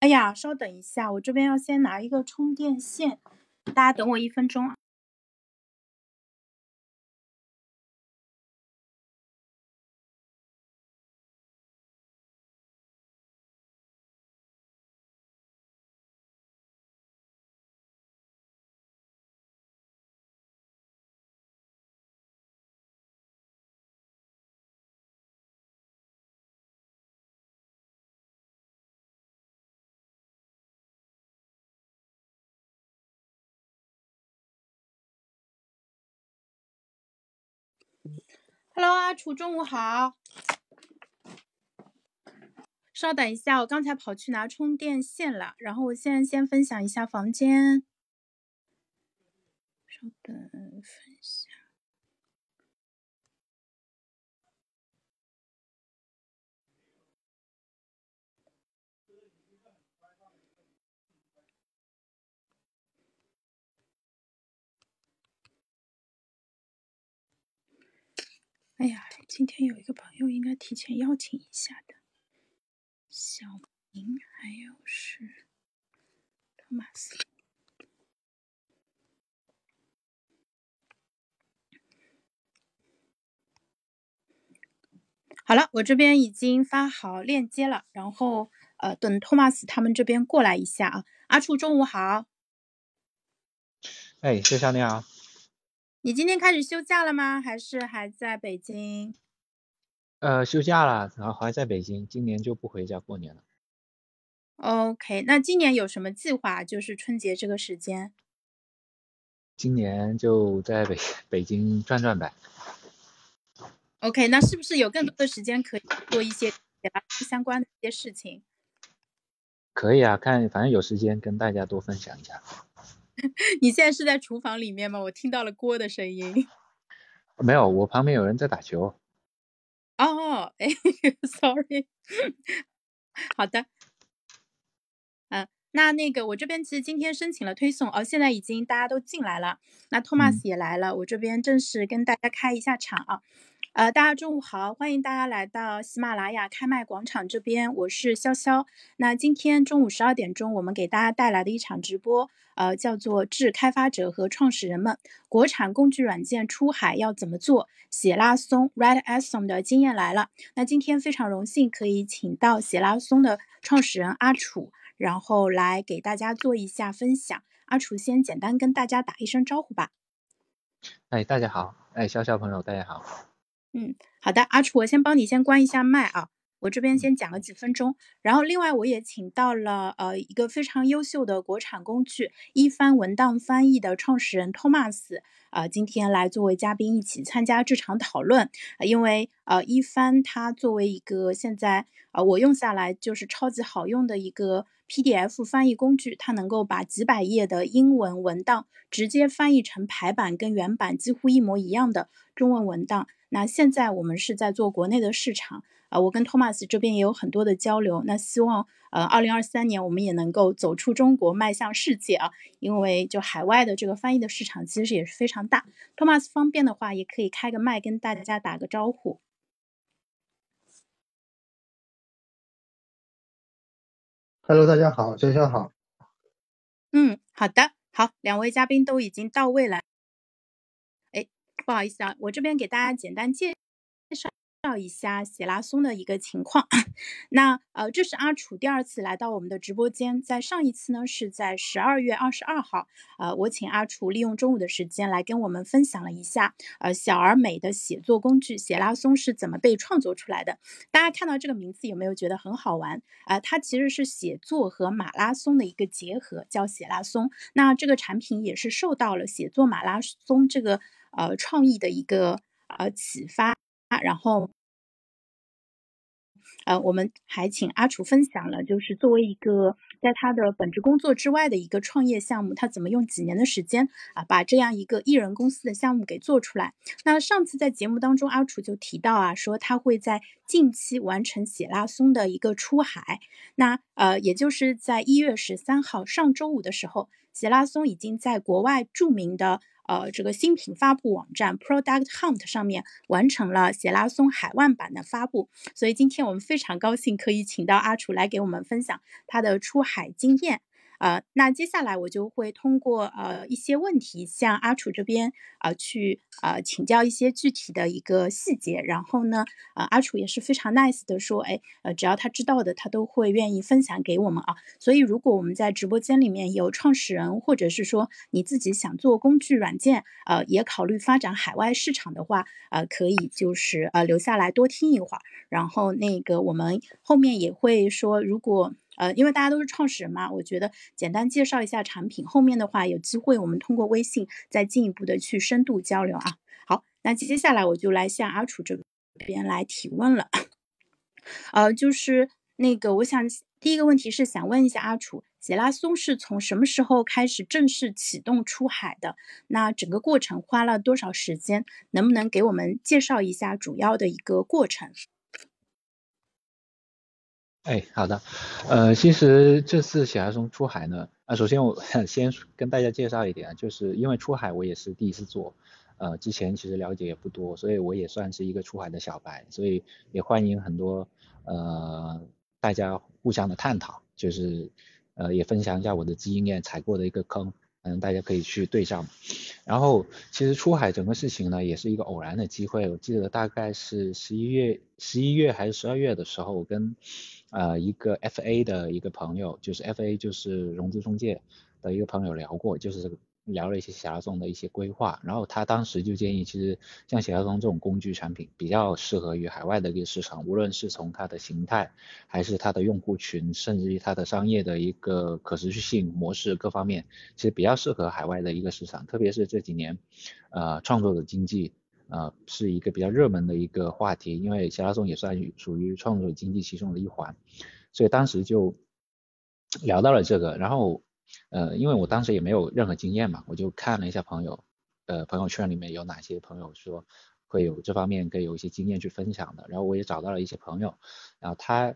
哎呀，稍等一下，我这边要先拿一个充电线，大家等我一分钟啊。Hello，阿楚，中午好。稍等一下，我刚才跑去拿充电线了，然后我现在先分享一下房间。稍等，分享。哎呀，今天有一个朋友应该提前邀请一下的，小明还有是托马斯。好了，我这边已经发好链接了，然后呃，等托马斯他们这边过来一下啊。阿楚，中午好。哎，谢潇你好。你今天开始休假了吗？还是还在北京？呃，休假了，然后还在北京，今年就不回家过年了。OK，那今年有什么计划？就是春节这个时间。今年就在北北京转转呗。OK，那是不是有更多的时间可以做一些相关的一些事情？可以啊，看反正有时间跟大家多分享一下。你现在是在厨房里面吗？我听到了锅的声音。没有，我旁边有人在打球。哦，哎，sorry。好的。嗯，那那个我这边其实今天申请了推送，哦，现在已经大家都进来了。那托马斯也来了，我这边正式跟大家开一下场啊。呃，大家中午好，欢迎大家来到喜马拉雅开麦广场这边，我是潇潇。那今天中午十二点钟，我们给大家带来的一场直播，呃，叫做《致开发者和创始人们：国产工具软件出海要怎么做？写拉松 （Write Asom） 的经验来了。那今天非常荣幸可以请到写拉松的创始人阿楚，然后来给大家做一下分享。阿楚先简单跟大家打一声招呼吧。哎，大家好，哎，潇潇朋友，大家好。嗯，好的，阿楚，我先帮你先关一下麦啊，我这边先讲个几分钟。然后另外我也请到了呃一个非常优秀的国产工具一帆文档翻译的创始人托马斯啊，今天来作为嘉宾一起参加这场讨论。因为呃一帆它作为一个现在呃我用下来就是超级好用的一个 PDF 翻译工具，它能够把几百页的英文文档直接翻译成排版跟原版几乎一模一样的中文文档。那现在我们是在做国内的市场，啊，我跟托马斯这边也有很多的交流。那希望，呃，二零二三年我们也能够走出中国，迈向世界啊！因为就海外的这个翻译的市场其实也是非常大。托马斯方便的话，也可以开个麦跟大家打个招呼。Hello，大家好，潇潇好。嗯，好的，好，两位嘉宾都已经到位了。不好意思啊，我这边给大家简单介介绍绍一下写拉松的一个情况。那呃，这是阿楚第二次来到我们的直播间，在上一次呢是在十二月二十二号，呃，我请阿楚利用中午的时间来跟我们分享了一下，呃，小而美的写作工具写拉松是怎么被创作出来的。大家看到这个名字有没有觉得很好玩啊？它其实是写作和马拉松的一个结合，叫写拉松。那这个产品也是受到了写作马拉松这个。呃，创意的一个呃启发，然后，呃，我们还请阿楚分享了，就是作为一个在他的本职工作之外的一个创业项目，他怎么用几年的时间啊，把这样一个艺人公司的项目给做出来。那上次在节目当中，阿楚就提到啊，说他会在近期完成写拉松的一个出海。那呃，也就是在一月十三号上周五的时候，写拉松已经在国外著名的。呃这个新品发布网站 Product Hunt 上面完成了鞋拉松海外版的发布，所以今天我们非常高兴可以请到阿楚来给我们分享他的出海经验。呃，那接下来我就会通过呃一些问题向阿楚这边啊去呃请教一些具体的一个细节，然后呢，呃阿楚也是非常 nice 的说，哎，呃只要他知道的，他都会愿意分享给我们啊。所以如果我们在直播间里面有创始人，或者是说你自己想做工具软件，呃也考虑发展海外市场的话，呃可以就是呃留下来多听一会儿，然后那个我们后面也会说，如果。呃，因为大家都是创始人嘛，我觉得简单介绍一下产品，后面的话有机会我们通过微信再进一步的去深度交流啊。好，那接下来我就来向阿楚这边来提问了。呃，就是那个，我想第一个问题是想问一下阿楚，杰拉松是从什么时候开始正式启动出海的？那整个过程花了多少时间？能不能给我们介绍一下主要的一个过程？哎，好的，呃，其实这次小鸭松出海呢，啊，首先我 先跟大家介绍一点，就是因为出海我也是第一次做，呃，之前其实了解也不多，所以我也算是一个出海的小白，所以也欢迎很多呃大家互相的探讨，就是呃也分享一下我的经验，踩过的一个坑。嗯，大家可以去对照。然后，其实出海整个事情呢，也是一个偶然的机会。我记得大概是十一月、十一月还是十二月的时候，我跟呃一个 FA 的一个朋友，就是 FA 就是融资中介的一个朋友聊过，就是。聊了一些小拉松的一些规划，然后他当时就建议，其实像小拉松这种工具产品比较适合于海外的一个市场，无论是从它的形态，还是它的用户群，甚至于它的商业的一个可持续性模式各方面，其实比较适合海外的一个市场。特别是这几年，呃，创作者经济，呃，是一个比较热门的一个话题，因为小拉松也算属于创作经济其中的一环，所以当时就聊到了这个，然后。呃，因为我当时也没有任何经验嘛，我就看了一下朋友，呃，朋友圈里面有哪些朋友说会有这方面可以有一些经验去分享的，然后我也找到了一些朋友，然后他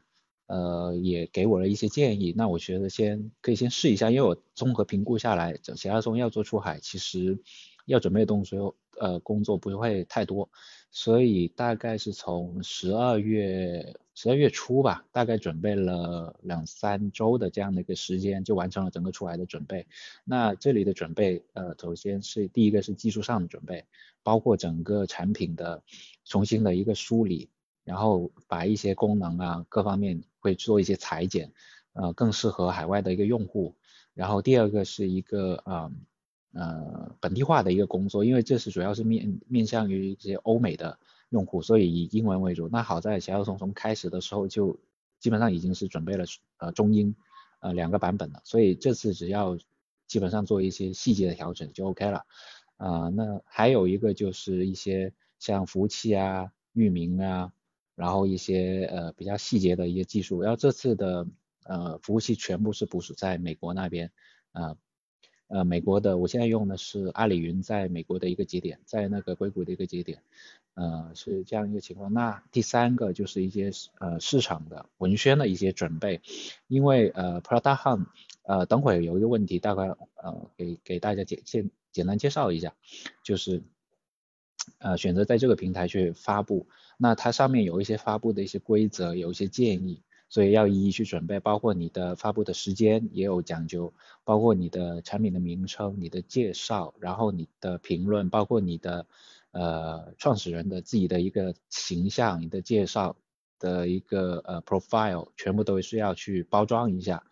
呃也给我了一些建议，那我觉得先可以先试一下，因为我综合评估下来，整其他松要做出海，其实要准备的东西呃工作不会太多。所以大概是从十二月十二月初吧，大概准备了两三周的这样的一个时间，就完成了整个出来的准备。那这里的准备，呃，首先是第一个是技术上的准备，包括整个产品的重新的一个梳理，然后把一些功能啊各方面会做一些裁剪，呃，更适合海外的一个用户。然后第二个是一个啊。呃，本地化的一个工作，因为这是主要是面面向于一些欧美的用户，所以以英文为主。那好在小小松从开始的时候就基本上已经是准备了呃中英呃两个版本了，所以这次只要基本上做一些细节的调整就 OK 了。啊，那还有一个就是一些像服务器啊、域名啊，然后一些呃比较细节的一些技术。然后这次的呃服务器全部是部署在美国那边啊。呃美国的，我现在用的是阿里云在美国的一个节点，在那个硅谷的一个节点，呃，是这样一个情况。那第三个就是一些呃市场的文宣的一些准备，因为呃 Product Hunt，呃，等会有一个问题，大概呃给给大家简简简单介绍一下，就是呃选择在这个平台去发布，那它上面有一些发布的一些规则，有一些建议。所以要一一去准备，包括你的发布的时间也有讲究，包括你的产品的名称、你的介绍，然后你的评论，包括你的呃创始人的自己的一个形象、你的介绍的一个呃 profile，全部都需要去包装一下。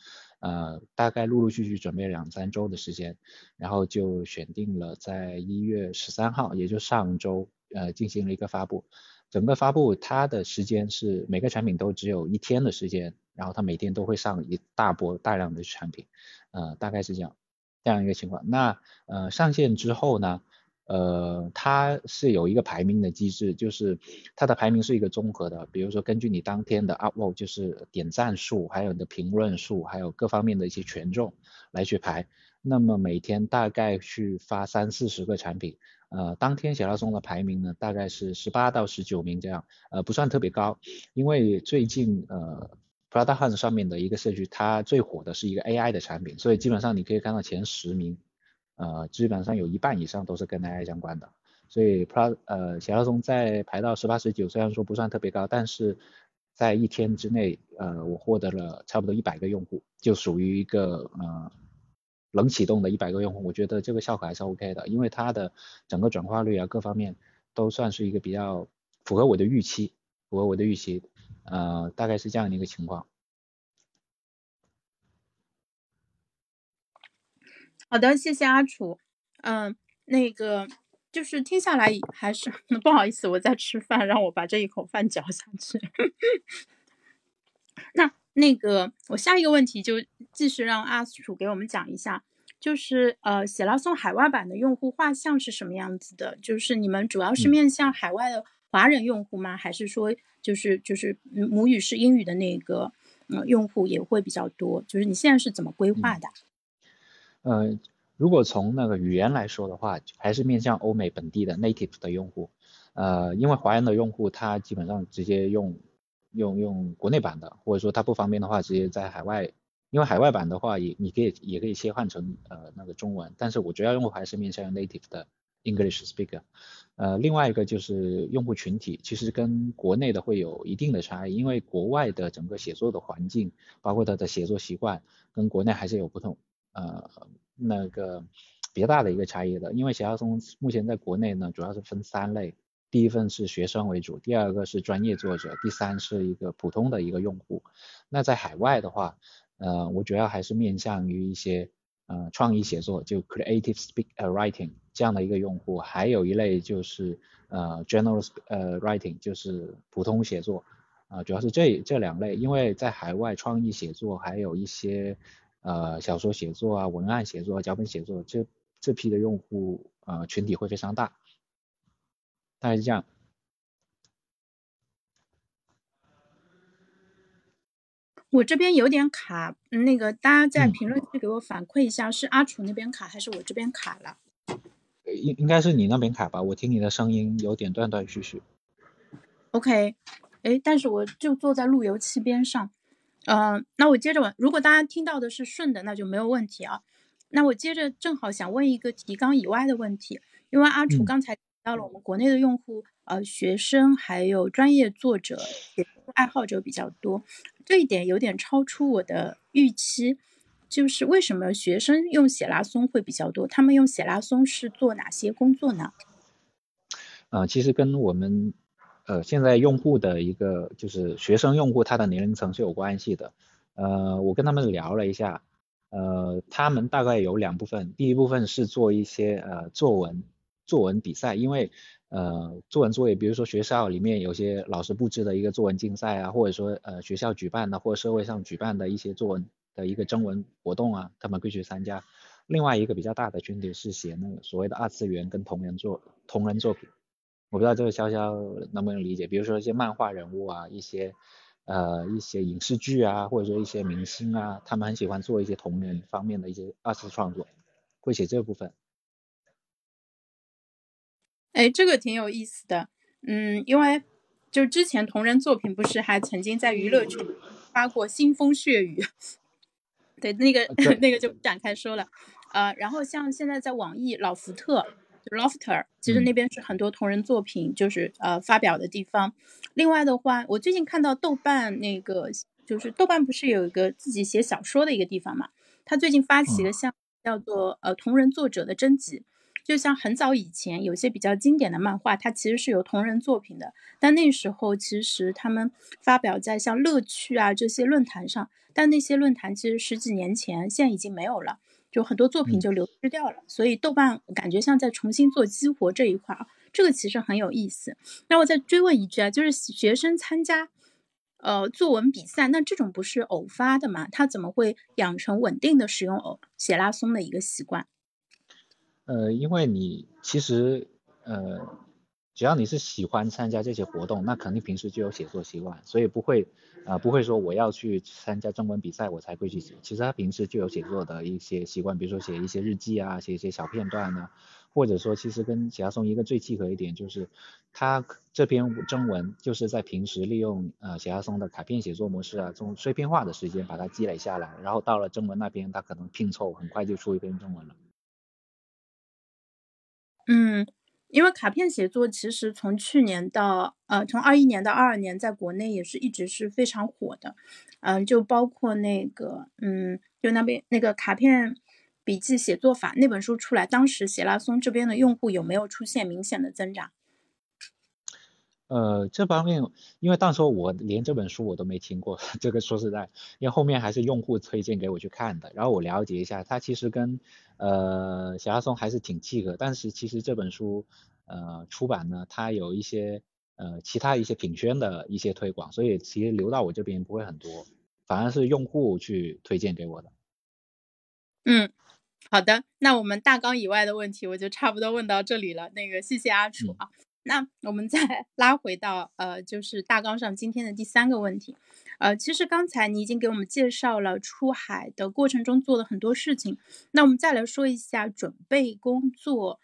呃，大概陆陆续续准备两三周的时间，然后就选定了在一月十三号，也就上周呃进行了一个发布。整个发布它的时间是每个产品都只有一天的时间，然后它每天都会上一大波大量的产品，呃，大概是这样这样一个情况。那呃上线之后呢，呃它是有一个排名的机制，就是它的排名是一个综合的，比如说根据你当天的 upload，就是点赞数，还有你的评论数，还有各方面的一些权重来去排。那么每天大概去发三四十个产品。呃，当天小拉松的排名呢，大概是十八到十九名这样，呃，不算特别高，因为最近呃，Prada Hunt 上面的一个社区，它最火的是一个 AI 的产品，所以基本上你可以看到前十名，呃，基本上有一半以上都是跟 AI 相关的。所以 Prada 呃，小拉松在排到十八十九，虽然说不算特别高，但是在一天之内，呃，我获得了差不多一百个用户，就属于一个呃冷启动的一百个用户，我觉得这个效果还是 OK 的，因为它的整个转化率啊各方面都算是一个比较符合我的预期，符合我的预期，呃，大概是这样的一个情况。好的，谢谢阿楚，嗯，那个。就是听下来还是 不好意思，我在吃饭，让我把这一口饭嚼下去。那那个我下一个问题就继续让阿楚给我们讲一下，就是呃，写拉松海外版的用户画像是什么样子的？就是你们主要是面向海外的华人用户吗？还是说就是就是母语是英语的那个嗯用户也会比较多？就是你现在是怎么规划的？嗯。如果从那个语言来说的话，还是面向欧美本地的 native 的用户，呃，因为华人的用户他基本上直接用用用国内版的，或者说它不方便的话，直接在海外，因为海外版的话也你可以也可以切换成呃那个中文，但是我主要用户还是面向 native 的 English speaker，呃，另外一个就是用户群体，其实跟国内的会有一定的差异，因为国外的整个写作的环境，包括他的写作习惯，跟国内还是有不同，呃。那个比较大的一个差异的，因为写拉松目前在国内呢，主要是分三类，第一份是学生为主，第二个是专业作者，第三是一个普通的一个用户。那在海外的话，呃，我主要还是面向于一些呃创意写作，就 creative speak 呃 writing 这样的一个用户，还有一类就是呃 general 呃 writing 就是普通写作，啊，主要是这这两类，因为在海外创意写作还有一些。呃，小说写作啊，文案写作、脚本写作，这这批的用户呃群体会非常大，大概是这样。我这边有点卡，那个大家在评论区给我反馈一下，是阿楚那边卡还是我这边卡了？应应该是你那边卡吧，我听你的声音有点断断续续。OK，哎，但是我就坐在路由器边上。嗯，那我接着问，如果大家听到的是顺的，那就没有问题啊。那我接着正好想问一个提纲以外的问题，因为阿楚刚才提到了我们国内的用户，呃，学生还有专业作者、写作爱好者比较多，这一点有点超出我的预期。就是为什么学生用写拉松会比较多？他们用写拉松是做哪些工作呢？啊，其实跟我们。呃，现在用户的一个就是学生用户，他的年龄层是有关系的。呃，我跟他们聊了一下，呃，他们大概有两部分，第一部分是做一些呃作文作文比赛，因为呃作文作业，比如说学校里面有些老师布置的一个作文竞赛啊，或者说呃学校举办的或社会上举办的一些作文的一个征文活动啊，他们会去参加。另外一个比较大的群体是写那个所谓的二次元跟同人作同人作品。我不知道这个潇潇能不能理解，比如说一些漫画人物啊，一些呃一些影视剧啊，或者说一些明星啊，他们很喜欢做一些同人方面的一些二次创作，会写这部分。哎，这个挺有意思的，嗯，因为就之前同人作品不是还曾经在娱乐圈发过腥风血雨，对，那个 那个就不展开说了，呃，然后像现在在网易老福特。Lofter，其实那边是很多同人作品就是呃发表的地方。另外的话，我最近看到豆瓣那个，就是豆瓣不是有一个自己写小说的一个地方嘛？他最近发起了像叫做呃同人作者的征集，就像很早以前有些比较经典的漫画，它其实是有同人作品的，但那时候其实他们发表在像乐趣啊这些论坛上，但那些论坛其实十几年前现在已经没有了。就很多作品就流失掉了，所以豆瓣感觉像在重新做激活这一块啊，这个其实很有意思。那我再追问一句啊，就是学生参加呃作文比赛，那这种不是偶发的吗？他怎么会养成稳定的使用偶写拉松的一个习惯？呃，因为你其实呃。只要你是喜欢参加这些活动，那肯定平时就有写作习惯，所以不会，啊不会说我要去参加征文比赛我才会去写。其实他平时就有写作的一些习惯，比如说写一些日记啊，写一些小片段呢，或者说其实跟写拉松一个最契合一点就是，他这篇征文就是在平时利用呃写拉松的卡片写作模式啊，这种碎片化的时间把它积累下来，然后到了征文那边他可能拼凑很快就出一篇征文了。嗯，因为卡片写作其实从去年到呃，从二一年到二二年，在国内也是一直是非常火的。嗯，就包括那个，嗯，就那边那个卡片笔记写作法那本书出来，当时写拉松这边的用户有没有出现明显的增长？呃，这方面，因为当时我连这本书我都没听过，这个说实在，因为后面还是用户推荐给我去看的，然后我了解一下，它其实跟呃小阿松还是挺契合，但是其实这本书呃出版呢，它有一些呃其他一些品宣的一些推广，所以其实流到我这边不会很多，反而是用户去推荐给我的。嗯，好的，那我们大纲以外的问题我就差不多问到这里了，那个谢谢阿楚啊。那我们再 拉回到呃，就是大纲上今天的第三个问题，呃，其实刚才你已经给我们介绍了出海的过程中做了很多事情，那我们再来说一下准备工作。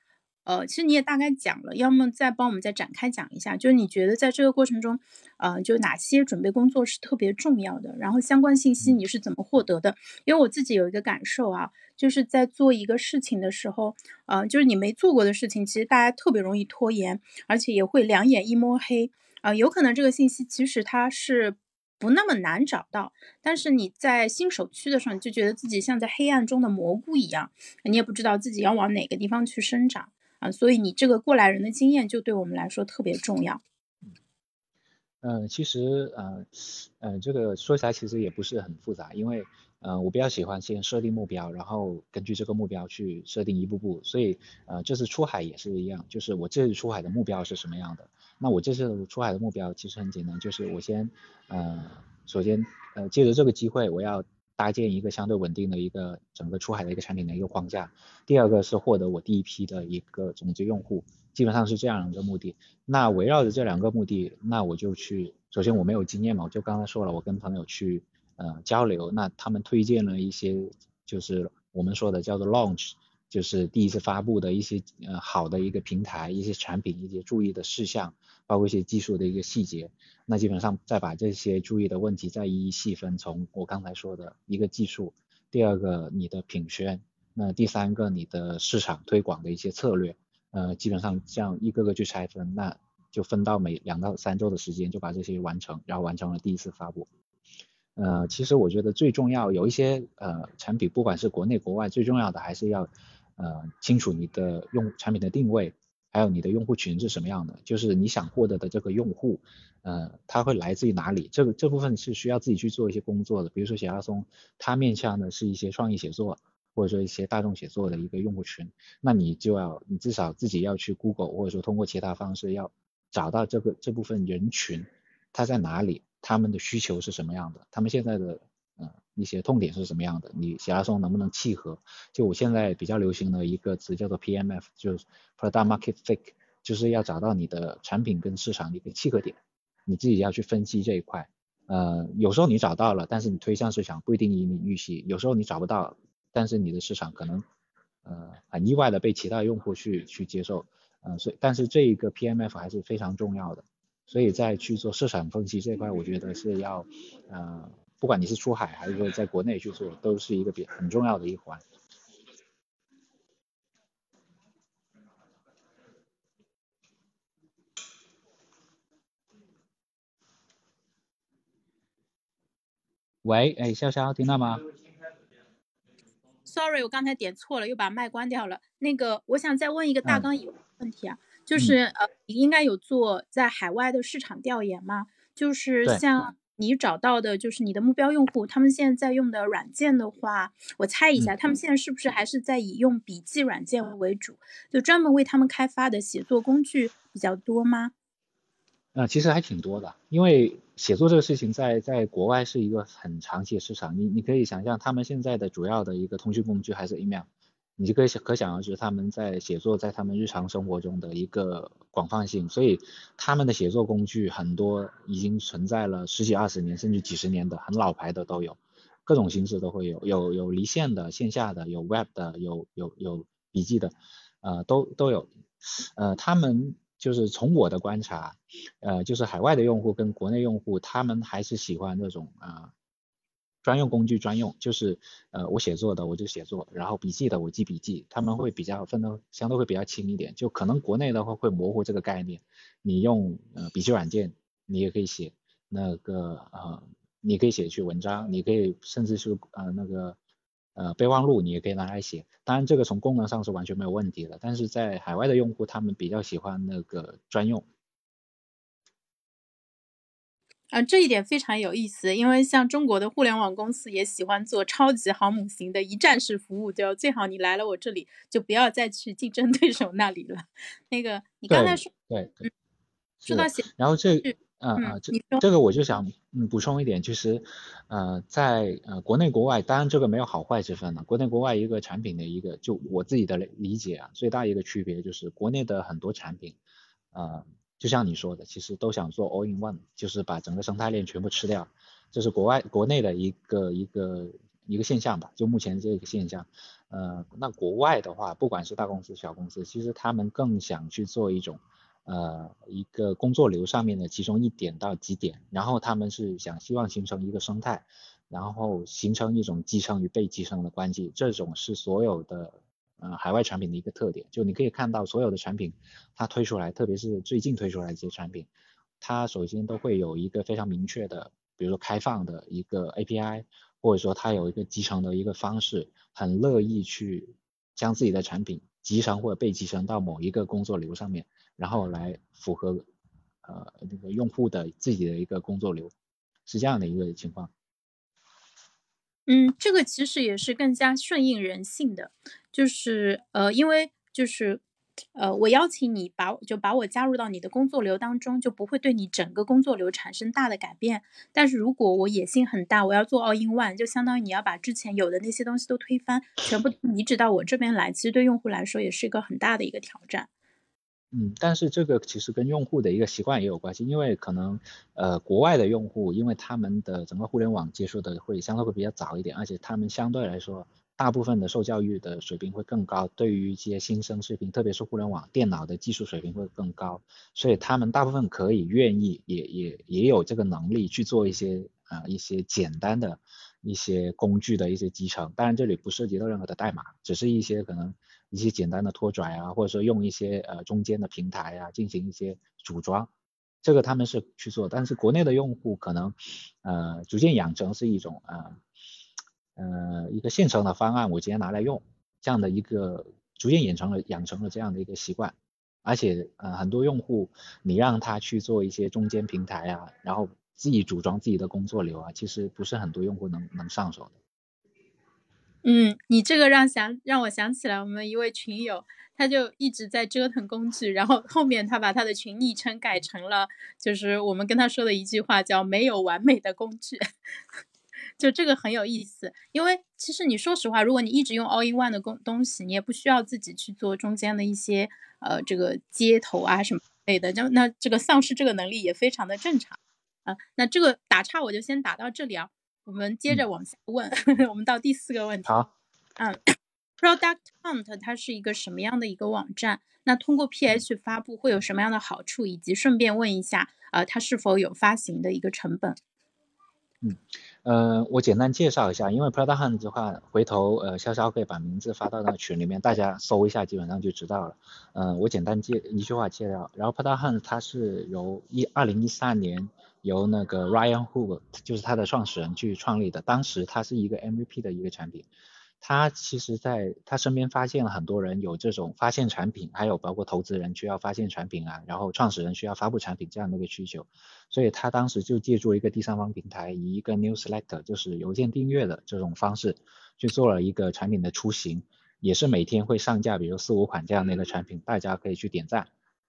呃，其实你也大概讲了，要么再帮我们再展开讲一下，就是你觉得在这个过程中，呃，就哪些准备工作是特别重要的，然后相关信息你是怎么获得的？因为我自己有一个感受啊，就是在做一个事情的时候，呃，就是你没做过的事情，其实大家特别容易拖延，而且也会两眼一摸黑，啊，有可能这个信息其实它是不那么难找到，但是你在新手区的时候，你就觉得自己像在黑暗中的蘑菇一样，你也不知道自己要往哪个地方去生长。啊，所以你这个过来人的经验就对我们来说特别重要。嗯，其实呃呃，这个说起来其实也不是很复杂，因为呃我比较喜欢先设定目标，然后根据这个目标去设定一步步。所以呃这次出海也是一样，就是我这次出海的目标是什么样的？那我这次出海的目标其实很简单，就是我先呃首先呃借着这个机会我要。搭建一个相对稳定的一个整个出海的一个产品的一个框架。第二个是获得我第一批的一个总结用户，基本上是这样一个目的。那围绕着这两个目的，那我就去，首先我没有经验嘛，我就刚才说了，我跟朋友去呃交流，那他们推荐了一些就是我们说的叫做 launch，就是第一次发布的一些呃好的一个平台，一些产品，一些注意的事项。包括一些技术的一个细节，那基本上再把这些注意的问题再一一细分，从我刚才说的一个技术，第二个你的品宣，那第三个你的市场推广的一些策略，呃，基本上这样一个个去拆分，那就分到每两到三周的时间就把这些完成，然后完成了第一次发布。呃，其实我觉得最重要有一些呃产品，不管是国内国外，最重要的还是要呃清楚你的用产品的定位。还有你的用户群是什么样的？就是你想获得的这个用户，呃，他会来自于哪里？这个这部分是需要自己去做一些工作的。比如说写拉松，它面向的是一些创意写作，或者说一些大众写作的一个用户群，那你就要你至少自己要去 Google，或者说通过其他方式要找到这个这部分人群，他在哪里，他们的需求是什么样的，他们现在的。一些痛点是什么样的？你写拉松能不能契合？就我现在比较流行的一个词叫做 PMF，就是 Product Market Fit，就是要找到你的产品跟市场的一个契合点，你自己要去分析这一块。呃，有时候你找到了，但是你推向市场不一定以你预期；有时候你找不到，但是你的市场可能呃很意外的被其他用户去去接受。呃，所以但是这一个 PMF 还是非常重要的，所以在去做市场分析这块，我觉得是要呃。不管你是出海还是说在国内去做，都是一个比很重要的一环。喂，哎，潇潇，听到吗？Sorry，我刚才点错了，又把麦关掉了。那个，我想再问一个大纲以问题啊，就是呃，你应该有做在海外的市场调研吗？就是像。你找到的就是你的目标用户，他们现在在用的软件的话，我猜一下，他们现在是不是还是在以用笔记软件为主？就专门为他们开发的写作工具比较多吗？呃，其实还挺多的，因为写作这个事情在在国外是一个很长期的市场，你你可以想象，他们现在的主要的一个通讯工具还是 email。你就可以想可想而知，他们在写作在他们日常生活中的一个广泛性，所以他们的写作工具很多已经存在了十几二十年甚至几十年的，很老牌的都有，各种形式都会有，有有离线的线下的，有 web 的，有有有笔记的，呃都都有，呃他们就是从我的观察，呃就是海外的用户跟国内用户，他们还是喜欢这种啊。专用工具专用，就是呃我写作的我就写作，然后笔记的我记笔记，他们会比较分的相对会比较轻一点。就可能国内的话会模糊这个概念，你用呃笔记软件你也可以写那个呃你可以写去文章，你可以甚至是呃那个呃备忘录你也可以拿来写。当然这个从功能上是完全没有问题的，但是在海外的用户他们比较喜欢那个专用。啊，这一点非常有意思，因为像中国的互联网公司也喜欢做超级航母型的一站式服务，就最好你来了我这里，就不要再去竞争对手那里了。那个你刚才说，对对，说到写，然后这，嗯嗯，这这个我就想嗯补充一点，其实呃在呃国内国外，当然这个没有好坏之分了。国内国外一个产品的一个，就我自己的理解啊，最大一个区别就是国内的很多产品，呃。就像你说的，其实都想做 all in one，就是把整个生态链全部吃掉，这是国外国内的一个一个一个现象吧。就目前这个现象，呃，那国外的话，不管是大公司小公司，其实他们更想去做一种呃一个工作流上面的其中一点到几点，然后他们是想希望形成一个生态，然后形成一种集成与被集成的关系，这种是所有的。呃，海外产品的一个特点，就你可以看到所有的产品，它推出来，特别是最近推出来的一些产品，它首先都会有一个非常明确的，比如说开放的一个 API，或者说它有一个集成的一个方式，很乐意去将自己的产品集成或者被集成到某一个工作流上面，然后来符合呃那个用户的自己的一个工作流，是这样的一个情况。嗯，这个其实也是更加顺应人性的，就是呃，因为就是呃，我邀请你把就把我加入到你的工作流当中，就不会对你整个工作流产生大的改变。但是如果我野心很大，我要做 all in one，就相当于你要把之前有的那些东西都推翻，全部移植到我这边来，其实对用户来说也是一个很大的一个挑战。嗯，但是这个其实跟用户的一个习惯也有关系，因为可能呃国外的用户，因为他们的整个互联网接触的会相对会比较早一点，而且他们相对来说大部分的受教育的水平会更高，对于一些新生视频，特别是互联网电脑的技术水平会更高，所以他们大部分可以愿意也也也有这个能力去做一些啊一些简单的一些工具的一些集成，当然这里不涉及到任何的代码，只是一些可能。一些简单的拖拽啊，或者说用一些呃中间的平台啊进行一些组装，这个他们是去做，但是国内的用户可能呃逐渐养成是一种呃呃一个现成的方案，我直接拿来用这样的一个逐渐养成了养成了这样的一个习惯，而且呃很多用户你让他去做一些中间平台啊，然后自己组装自己的工作流啊，其实不是很多用户能能上手的。嗯，你这个让想让我想起来我们一位群友，他就一直在折腾工具，然后后面他把他的群昵称改成了，就是我们跟他说的一句话叫“没有完美的工具”，就这个很有意思。因为其实你说实话，如果你一直用 All in One 的工东西，你也不需要自己去做中间的一些呃这个接头啊什么类的，就那这个丧失这个能力也非常的正常啊。那这个打岔我就先打到这里啊。我们接着往下问，我们到第四个问题。好，嗯，Product Hunt 它是一个什么样的一个网站？那通过 PH 发布会有什么样的好处？以及顺便问一下，呃，它是否有发行的一个成本？嗯，呃，我简单介绍一下，因为 Prada Hunt 的话，回头呃潇潇可以把名字发到那个群里面，大家搜一下，基本上就知道了。嗯，我简单介一句话介绍，然后 Prada Hunt 它是由一二零一三年。由那个 Ryan Hoover 就是它的创始人去创立的。当时它是一个 MVP 的一个产品，他其实在他身边发现了很多人有这种发现产品，还有包括投资人需要发现产品啊，然后创始人需要发布产品这样的一个需求，所以他当时就借助一个第三方平台，以一个 Newsletter，就是邮件订阅的这种方式，去做了一个产品的雏形，也是每天会上架，比如四五款这样的一个产品，大家可以去点赞。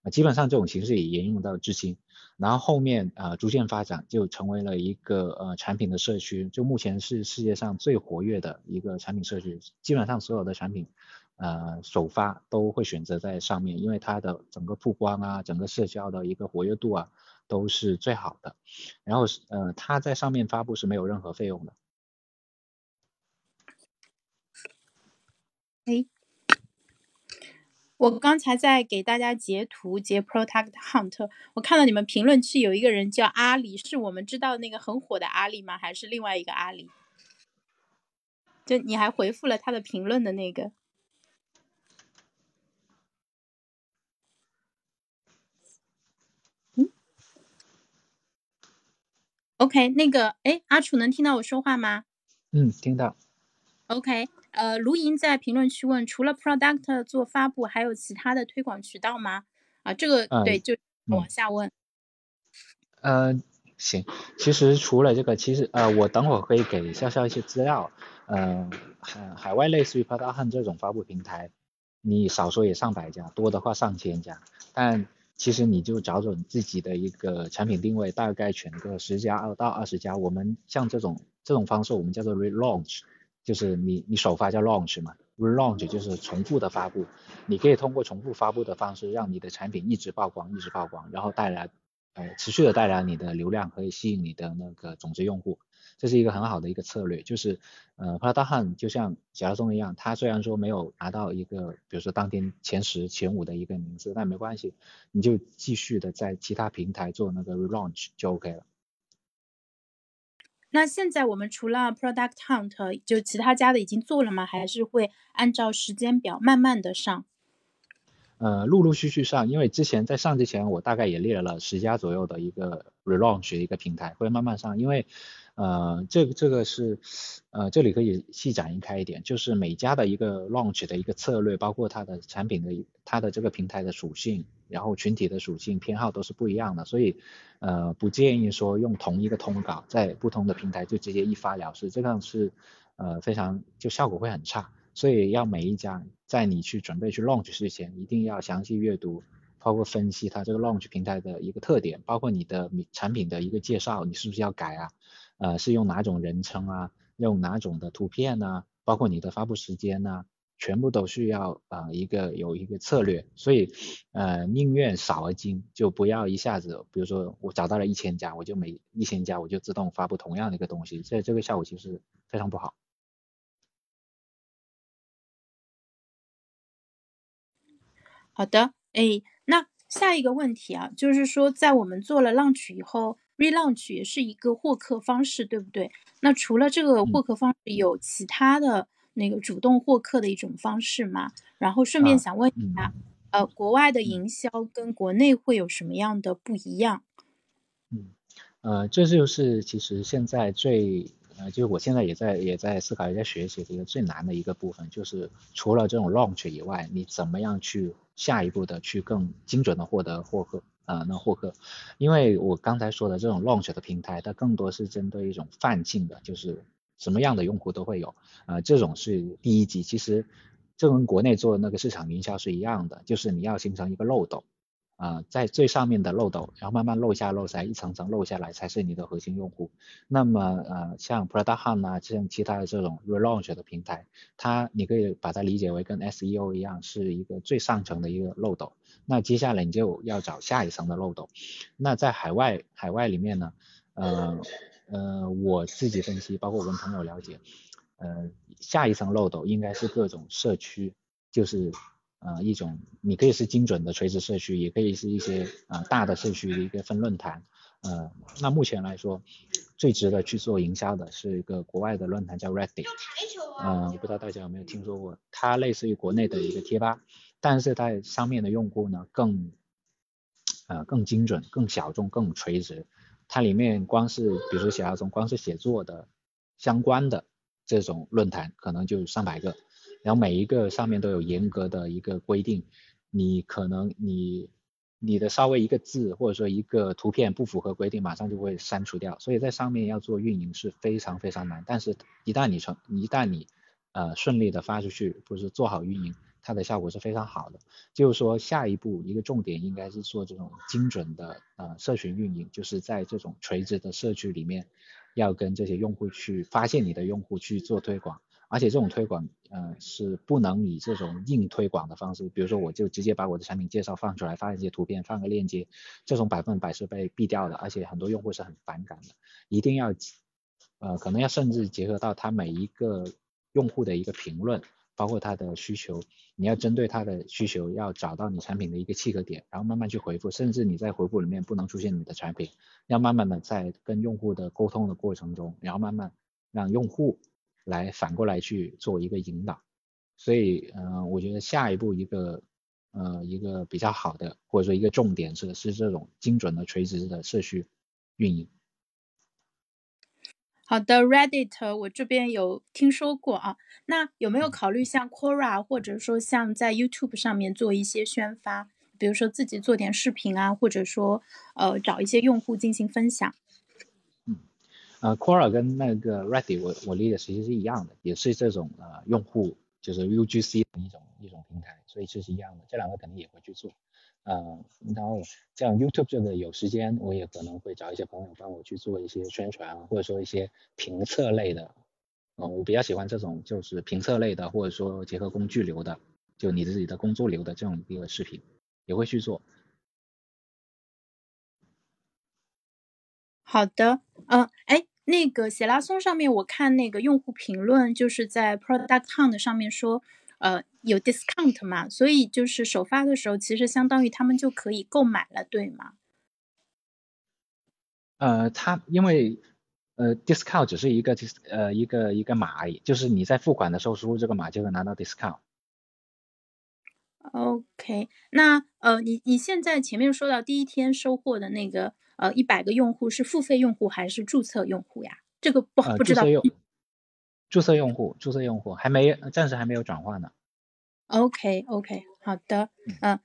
基本上这种形式也沿用到至今，然后后面啊逐渐发展就成为了一个呃产品的社区，就目前是世界上最活跃的一个产品社区，基本上所有的产品呃首发都会选择在上面，因为它的整个曝光啊，整个社交的一个活跃度啊都是最好的，然后呃它在上面发布是没有任何费用的。哎。我刚才在给大家截图截 Product Hunt，我看到你们评论区有一个人叫阿里，是我们知道那个很火的阿里吗？还是另外一个阿里？就你还回复了他的评论的那个。嗯，OK，那个，哎，阿楚能听到我说话吗？嗯，听到。OK，呃，卢莹在评论区问，除了 Product 做发布，还有其他的推广渠道吗？啊，这个对，就往下问。呃，行，其实除了这个，其实呃，我等会儿可以给笑笑一些资料。嗯，海海外类似于 Product 这种发布平台，你少说也上百家，多的话上千家。但其实你就找准自己的一个产品定位，大概选个十家二到二十家。我们像这种这种方式，我们叫做 relaunch。就是你你首发叫 launch 嘛，relaunch 就是重复的发布，你可以通过重复发布的方式，让你的产品一直曝光，一直曝光，然后带来呃持续的带来你的流量，可以吸引你的那个种子用户，这是一个很好的一个策略。就是呃 p r a d h a n 就像小松一样，他虽然说没有拿到一个比如说当天前十前五的一个名字，但没关系，你就继续的在其他平台做那个 relaunch 就 OK 了。那现在我们除了 Product Hunt，就其他家的已经做了吗？还是会按照时间表慢慢的上？呃，陆陆续续上，因为之前在上之前，我大概也列了十家左右的一个 relaunch 的一个平台，会慢慢上，因为。呃，这个这个是，呃，这里可以细展开一点，就是每家的一个 launch 的一个策略，包括它的产品的它的这个平台的属性，然后群体的属性偏好都是不一样的，所以呃不建议说用同一个通稿在不同的平台就直接一发了事，这样是呃非常就效果会很差，所以要每一家在你去准备去 launch 之前，一定要详细阅读，包括分析它这个 launch 平台的一个特点，包括你的产品的一个介绍，你是不是要改啊？呃，是用哪种人称啊？用哪种的图片呢？包括你的发布时间呢？全部都需要啊一个有一个策略，所以呃宁愿少而精，就不要一下子，比如说我找到了一千家，我就每一千家我就自动发布同样的一个东西，这这个效果其实非常不好。好的，哎，那下一个问题啊，就是说在我们做了 launch 以后。Relaunch 也是一个获客方式，对不对？那除了这个获客方式，有其他的那个主动获客的一种方式嘛？然后顺便想问一下，呃，国外的营销跟国内会有什么样的不一样？嗯，呃，这就是其实现在最。呃，就是我现在也在也在思考也在学习的一个最难的一个部分，就是除了这种 launch 以外，你怎么样去下一步的去更精准的获得获客啊？那获客，因为我刚才说的这种 launch 的平台，它更多是针对一种泛性的，就是什么样的用户都会有啊，这种是第一级。其实这跟国内做那个市场营销是一样的，就是你要形成一个漏斗。啊，在最上面的漏斗，然后慢慢漏下漏下，一层层漏下来才是你的核心用户。那么呃，像 Prada Hunt 啊，像其他的这种 Relaunch 的平台，它你可以把它理解为跟 SEO 一样，是一个最上层的一个漏斗。那接下来你就要找下一层的漏斗。那在海外海外里面呢，呃呃，我自己分析，包括我跟朋友了解，呃，下一层漏斗应该是各种社区，就是。呃，一种你可以是精准的垂直社区，也可以是一些呃大的社区的一个分论坛。呃，那目前来说，最值得去做营销的是一个国外的论坛叫 Reddit。嗯，我不知道大家有没有听说过，它类似于国内的一个贴吧，但是它上面的用户呢更呃更精准、更小众、更垂直。它里面光是比如说小亚中，光是写作的相关的这种论坛，可能就上百个。然后每一个上面都有严格的一个规定，你可能你你的稍微一个字或者说一个图片不符合规定，马上就会删除掉。所以在上面要做运营是非常非常难。但是，一旦你成一旦你呃顺利的发出去，不是做好运营，它的效果是非常好的。就是说下一步一个重点应该是做这种精准的呃社群运营，就是在这种垂直的社区里面，要跟这些用户去发现你的用户去做推广。而且这种推广，呃，是不能以这种硬推广的方式，比如说我就直接把我的产品介绍放出来，发一些图片，放个链接，这种百分百是被毙掉的，而且很多用户是很反感的。一定要，呃，可能要甚至结合到他每一个用户的一个评论，包括他的需求，你要针对他的需求，要找到你产品的一个契合点，然后慢慢去回复，甚至你在回复里面不能出现你的产品，要慢慢的在跟用户的沟通的过程中，然后慢慢让用户。来反过来去做一个引导。所以，嗯，我觉得下一步一个，呃，一个比较好的或者说一个重点是是这种精准的垂直的社区运营。好的，Reddit 我这边有听说过啊，那有没有考虑像 Quora 或者说像在 YouTube 上面做一些宣发，比如说自己做点视频啊，或者说呃找一些用户进行分享？嗯，呃，Quora 跟那个 Reddit 我我理解其实是一样的，也是这种呃用户就是 UGC 的一种一种平台，所以其实一样的，这两个肯定也会去做。呃，然后像 YouTube 这个有时间，我也可能会找一些朋友帮我去做一些宣传，或者说一些评测类的。呃，我比较喜欢这种就是评测类的，或者说结合工具流的，就你自己的工作流的这种一个视频，也会去做。好的，嗯，哎，那个写拉松上面我看那个用户评论，就是在 Product Hunt 上面说。呃，有 discount 嘛，所以就是首发的时候，其实相当于他们就可以购买了，对吗？呃，它因为呃 discount 只是一个呃一个一个码而已，就是你在付款的时候输入这个码就能拿到 discount。OK，那呃你你现在前面说到第一天收获的那个呃一百个用户是付费用户还是注册用户呀？这个不不知道。注册用户，注册用户还没，暂时还没有转化呢。OK，OK，好的，嗯，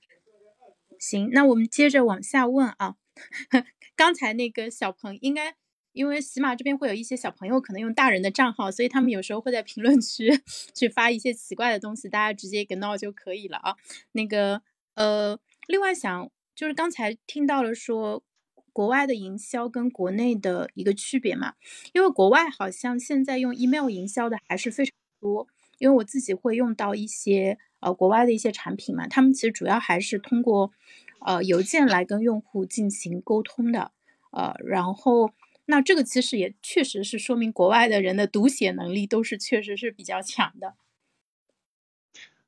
行，那我们接着往下问啊。刚才那个小朋应该，因为喜马这边会有一些小朋友可能用大人的账号，所以他们有时候会在评论区 去发一些奇怪的东西，大家直接 ignore 就可以了啊。那个，呃，另外想就是刚才听到了说。国外的营销跟国内的一个区别嘛，因为国外好像现在用 email 营销的还是非常多，因为我自己会用到一些呃国外的一些产品嘛，他们其实主要还是通过呃邮件来跟用户进行沟通的，呃，然后那这个其实也确实是说明国外的人的读写能力都是确实是比较强的。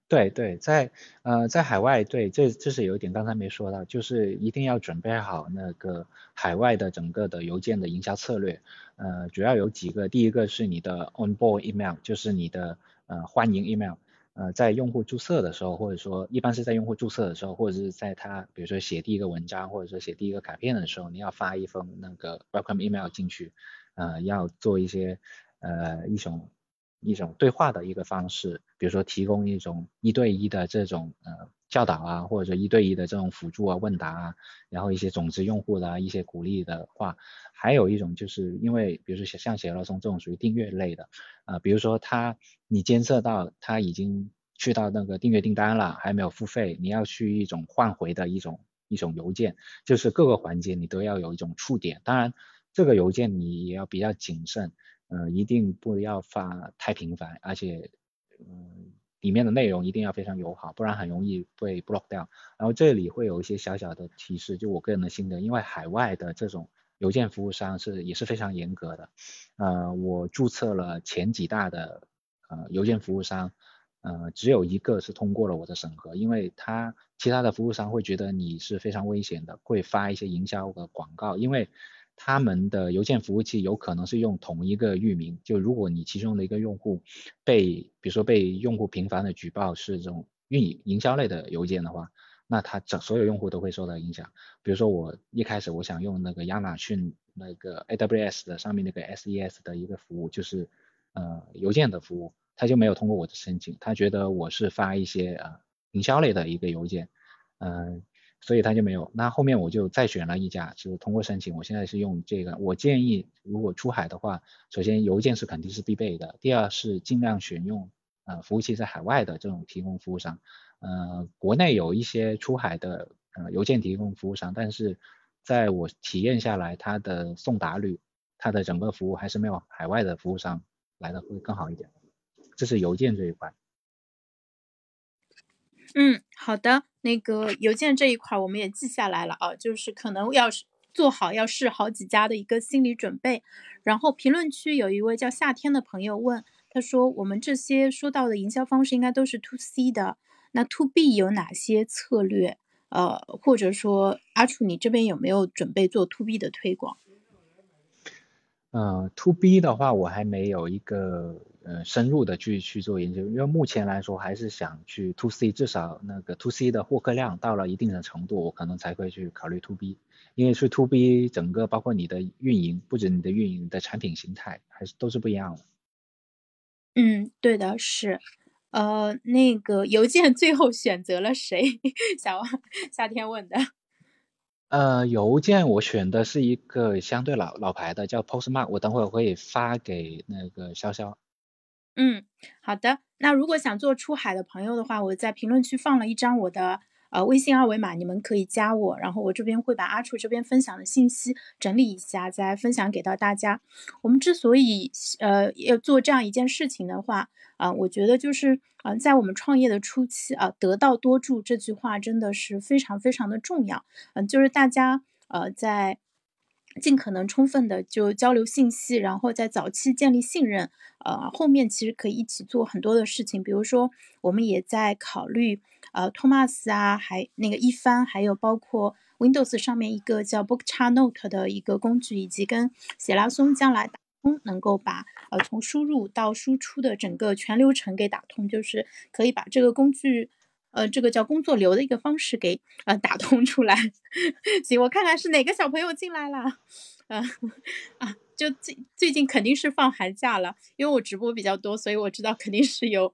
对对，在呃在海外，对这这是有一点刚才没说到，就是一定要准备好那个海外的整个的邮件的营销策略，呃主要有几个，第一个是你的 onboard email，就是你的呃欢迎 email，呃在用户注册的时候，或者说一般是在用户注册的时候，或者是在他比如说写第一个文章，或者说写第一个卡片的时候，你要发一封那个 welcome email 进去，呃要做一些呃一种。一种对话的一个方式，比如说提供一种一对一的这种呃教导啊，或者一对一的这种辅助啊、问答啊，然后一些种子用户的一些鼓励的话，还有一种就是因为比如说像写乐松这种属于订阅类的啊，比如说他你监测到他已经去到那个订阅订单了，还没有付费，你要去一种换回的一种一种邮件，就是各个环节你都要有一种触点，当然这个邮件你也要比较谨慎。呃，一定不要发太频繁，而且，嗯，里面的内容一定要非常友好，不然很容易被 block 掉。然后这里会有一些小小的提示，就我个人的心得，因为海外的这种邮件服务商是也是非常严格的。呃，我注册了前几大的呃邮件服务商，呃，只有一个是通过了我的审核，因为他其他的服务商会觉得你是非常危险的，会发一些营销的广告，因为。他们的邮件服务器有可能是用同一个域名，就如果你其中的一个用户被，比如说被用户频繁的举报是这种运营营销类的邮件的话，那他整所有用户都会受到影响。比如说我一开始我想用那个亚马逊那个 AWS 的上面那个 SES 的一个服务，就是呃邮件的服务，他就没有通过我的申请，他觉得我是发一些呃营销类的一个邮件，嗯。所以他就没有，那后面我就再选了一家，就是通过申请，我现在是用这个。我建议如果出海的话，首先邮件是肯定是必备的，第二是尽量选用呃服务器在海外的这种提供服务商。呃，国内有一些出海的呃邮件提供服务商，但是在我体验下来，它的送达率，它的整个服务还是没有海外的服务商来的会更好一点。这是邮件这一块。嗯，好的，那个邮件这一块我们也记下来了啊，就是可能要做好要试好几家的一个心理准备。然后评论区有一位叫夏天的朋友问，他说我们这些说到的营销方式应该都是 to C 的，那 to B 有哪些策略？呃，或者说阿楚你这边有没有准备做 to B 的推广？嗯，to B 的话我还没有一个呃深入的去去做研究，因为目前来说还是想去 to C，至少那个 to C 的获客量到了一定的程度，我可能才会去考虑 to B，因为是 to B 整个包括你的运营，不止你的运营的产品形态还是都是不一样的。嗯，对的，是。呃，那个邮件最后选择了谁？小夏天问的。呃，邮件我选的是一个相对老老牌的，叫 Postmark，我等会儿会发给那个潇潇。嗯，好的。那如果想做出海的朋友的话，我在评论区放了一张我的呃微信二维码，你们可以加我，然后我这边会把阿楚这边分享的信息整理一下，再分享给到大家。我们之所以呃要做这样一件事情的话，啊，我觉得就是啊，在我们创业的初期啊，得道多助这句话真的是非常非常的重要。嗯，就是大家呃在尽可能充分的就交流信息，然后在早期建立信任，呃，后面其实可以一起做很多的事情。比如说，我们也在考虑呃托马斯啊，还那个一帆，还有包括 Windows 上面一个叫 Bookchart 的一个工具，以及跟写拉松将来打通。能够把呃从输入到输出的整个全流程给打通，就是可以把这个工具，呃，这个叫工作流的一个方式给呃打通出来。行，我看看是哪个小朋友进来了，嗯啊，就最最近肯定是放寒假了，因为我直播比较多，所以我知道肯定是有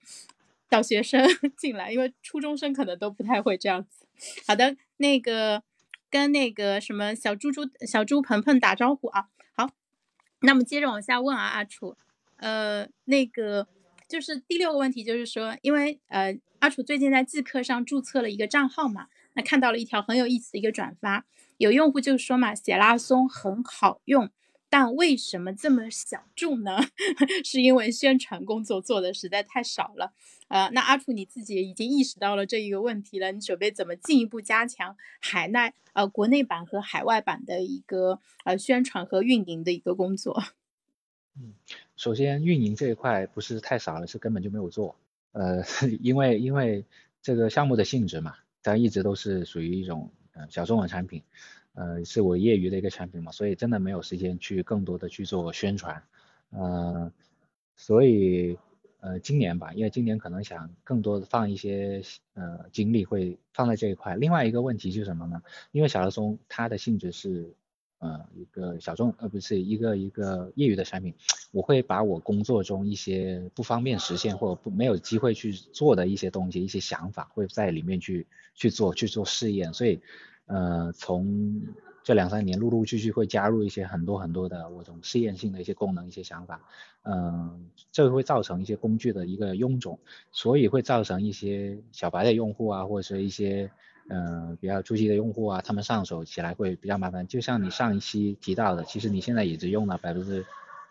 小学生 进来，因为初中生可能都不太会这样子。好的，那个跟那个什么小猪猪、小猪鹏鹏打招呼啊。好那么接着往下问啊，阿楚，呃，那个就是第六个问题，就是说，因为呃，阿楚最近在即刻上注册了一个账号嘛，那看到了一条很有意思的一个转发，有用户就说嘛，写拉松很好用，但为什么这么小众呢？是因为宣传工作做的实在太少了。呃，那阿楚你自己已经意识到了这一个问题了，你准备怎么进一步加强海内呃国内版和海外版的一个呃宣传和运营的一个工作？嗯，首先运营这一块不是太少了，是根本就没有做。呃，因为因为这个项目的性质嘛，它一直都是属于一种呃小众的产品，呃，是我业余的一个产品嘛，所以真的没有时间去更多的去做宣传，呃，所以。呃，今年吧，因为今年可能想更多的放一些呃精力会放在这一块。另外一个问题是什么呢？因为小乐松它的性质是呃一个小众呃不是一个一个业余的产品，我会把我工作中一些不方便实现或者不没有机会去做的一些东西、一些想法会在里面去去做去做试验，所以呃从。这两三年陆陆续续会加入一些很多很多的我种试验性的一些功能、一些想法，嗯，这会造成一些工具的一个臃肿，所以会造成一些小白的用户啊，或者是一些嗯比较初级的用户啊，他们上手起来会比较麻烦。就像你上一期提到的，其实你现在也只用了百分之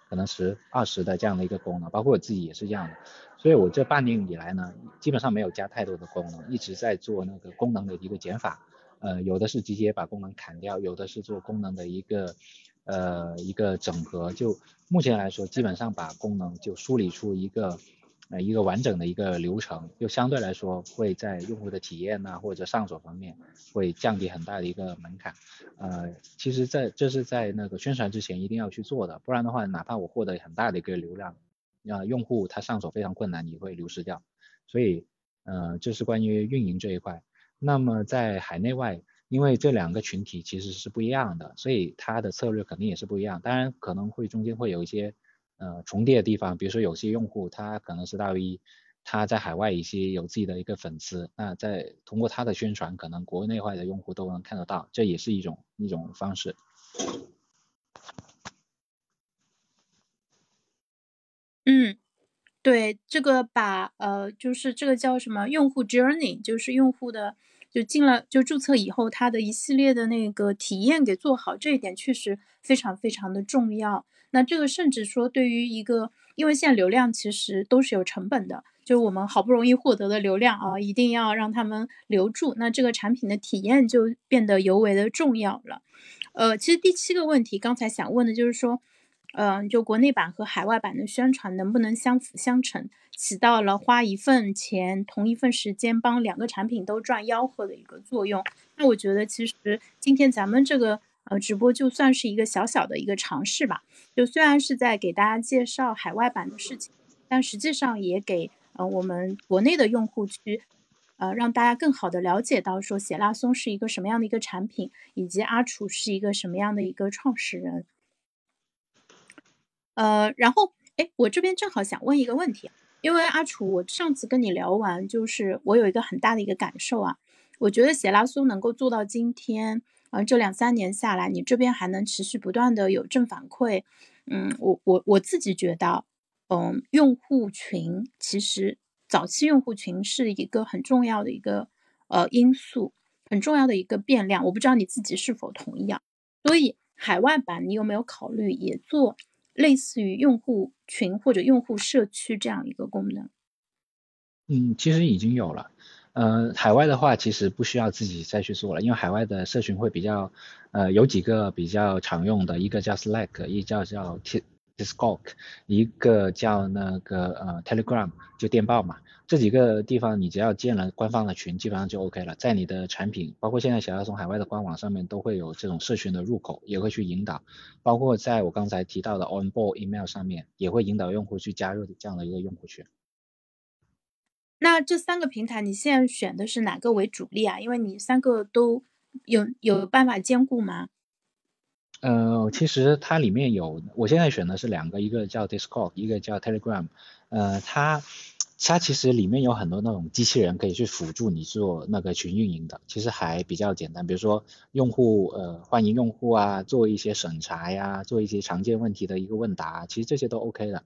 可能十二十的这样的一个功能，包括我自己也是这样的。所以我这半年以来呢，基本上没有加太多的功能，一直在做那个功能的一个减法。呃，有的是直接把功能砍掉，有的是做功能的一个呃一个整合。就目前来说，基本上把功能就梳理出一个呃一个完整的一个流程，就相对来说会在用户的体验呐或者上手方面会降低很大的一个门槛。呃，其实在这是在那个宣传之前一定要去做的，不然的话，哪怕我获得很大的一个流量，啊用户他上手非常困难，你会流失掉。所以呃这是关于运营这一块。那么在海内外，因为这两个群体其实是不一样的，所以它的策略肯定也是不一样。当然可能会中间会有一些呃重叠的地方，比如说有些用户他可能是大 V，他在海外一些有自己的一个粉丝，那在通过他的宣传，可能国内外的用户都能看得到，这也是一种一种方式。嗯。对这个把呃，就是这个叫什么用户 journey，就是用户的就进了就注册以后，他的一系列的那个体验给做好，这一点确实非常非常的重要。那这个甚至说对于一个，因为现在流量其实都是有成本的，就我们好不容易获得的流量啊，一定要让他们留住，那这个产品的体验就变得尤为的重要了。呃，其实第七个问题刚才想问的就是说。嗯，就国内版和海外版的宣传能不能相辅相成，起到了花一份钱同一份时间帮两个产品都赚吆喝的一个作用？那我觉得其实今天咱们这个呃直播就算是一个小小的一个尝试吧。就虽然是在给大家介绍海外版的事情，但实际上也给呃我们国内的用户去呃让大家更好的了解到说血蜡松是一个什么样的一个产品，以及阿楚是一个什么样的一个创始人。呃，然后哎，我这边正好想问一个问题，因为阿楚，我上次跟你聊完，就是我有一个很大的一个感受啊，我觉得血蜡松能够做到今天。嗯，这两三年下来，你这边还能持续不断的有正反馈，嗯，我我我自己觉得，嗯，用户群其实早期用户群是一个很重要的一个呃因素，很重要的一个变量，我不知道你自己是否同意啊？所以海外版你有没有考虑也做类似于用户群或者用户社区这样一个功能？嗯，其实已经有了。呃，海外的话其实不需要自己再去做了，因为海外的社群会比较，呃，有几个比较常用的，一个叫 Slack，一个叫叫 Discord，一个叫那个呃 Telegram，就电报嘛。这几个地方你只要建了官方的群，基本上就 OK 了。在你的产品，包括现在小亚松海外的官网上面都会有这种社群的入口，也会去引导。包括在我刚才提到的 Onboard Email 上面，也会引导用户去加入这样的一个用户群。那这三个平台，你现在选的是哪个为主力啊？因为你三个都有有办法兼顾吗？呃，其实它里面有，我现在选的是两个，一个叫 Discord，一个叫 Telegram。呃，它它其实里面有很多那种机器人可以去辅助你做那个群运营的，其实还比较简单。比如说用户呃欢迎用户啊，做一些审查呀，做一些常见问题的一个问答，其实这些都 OK 的。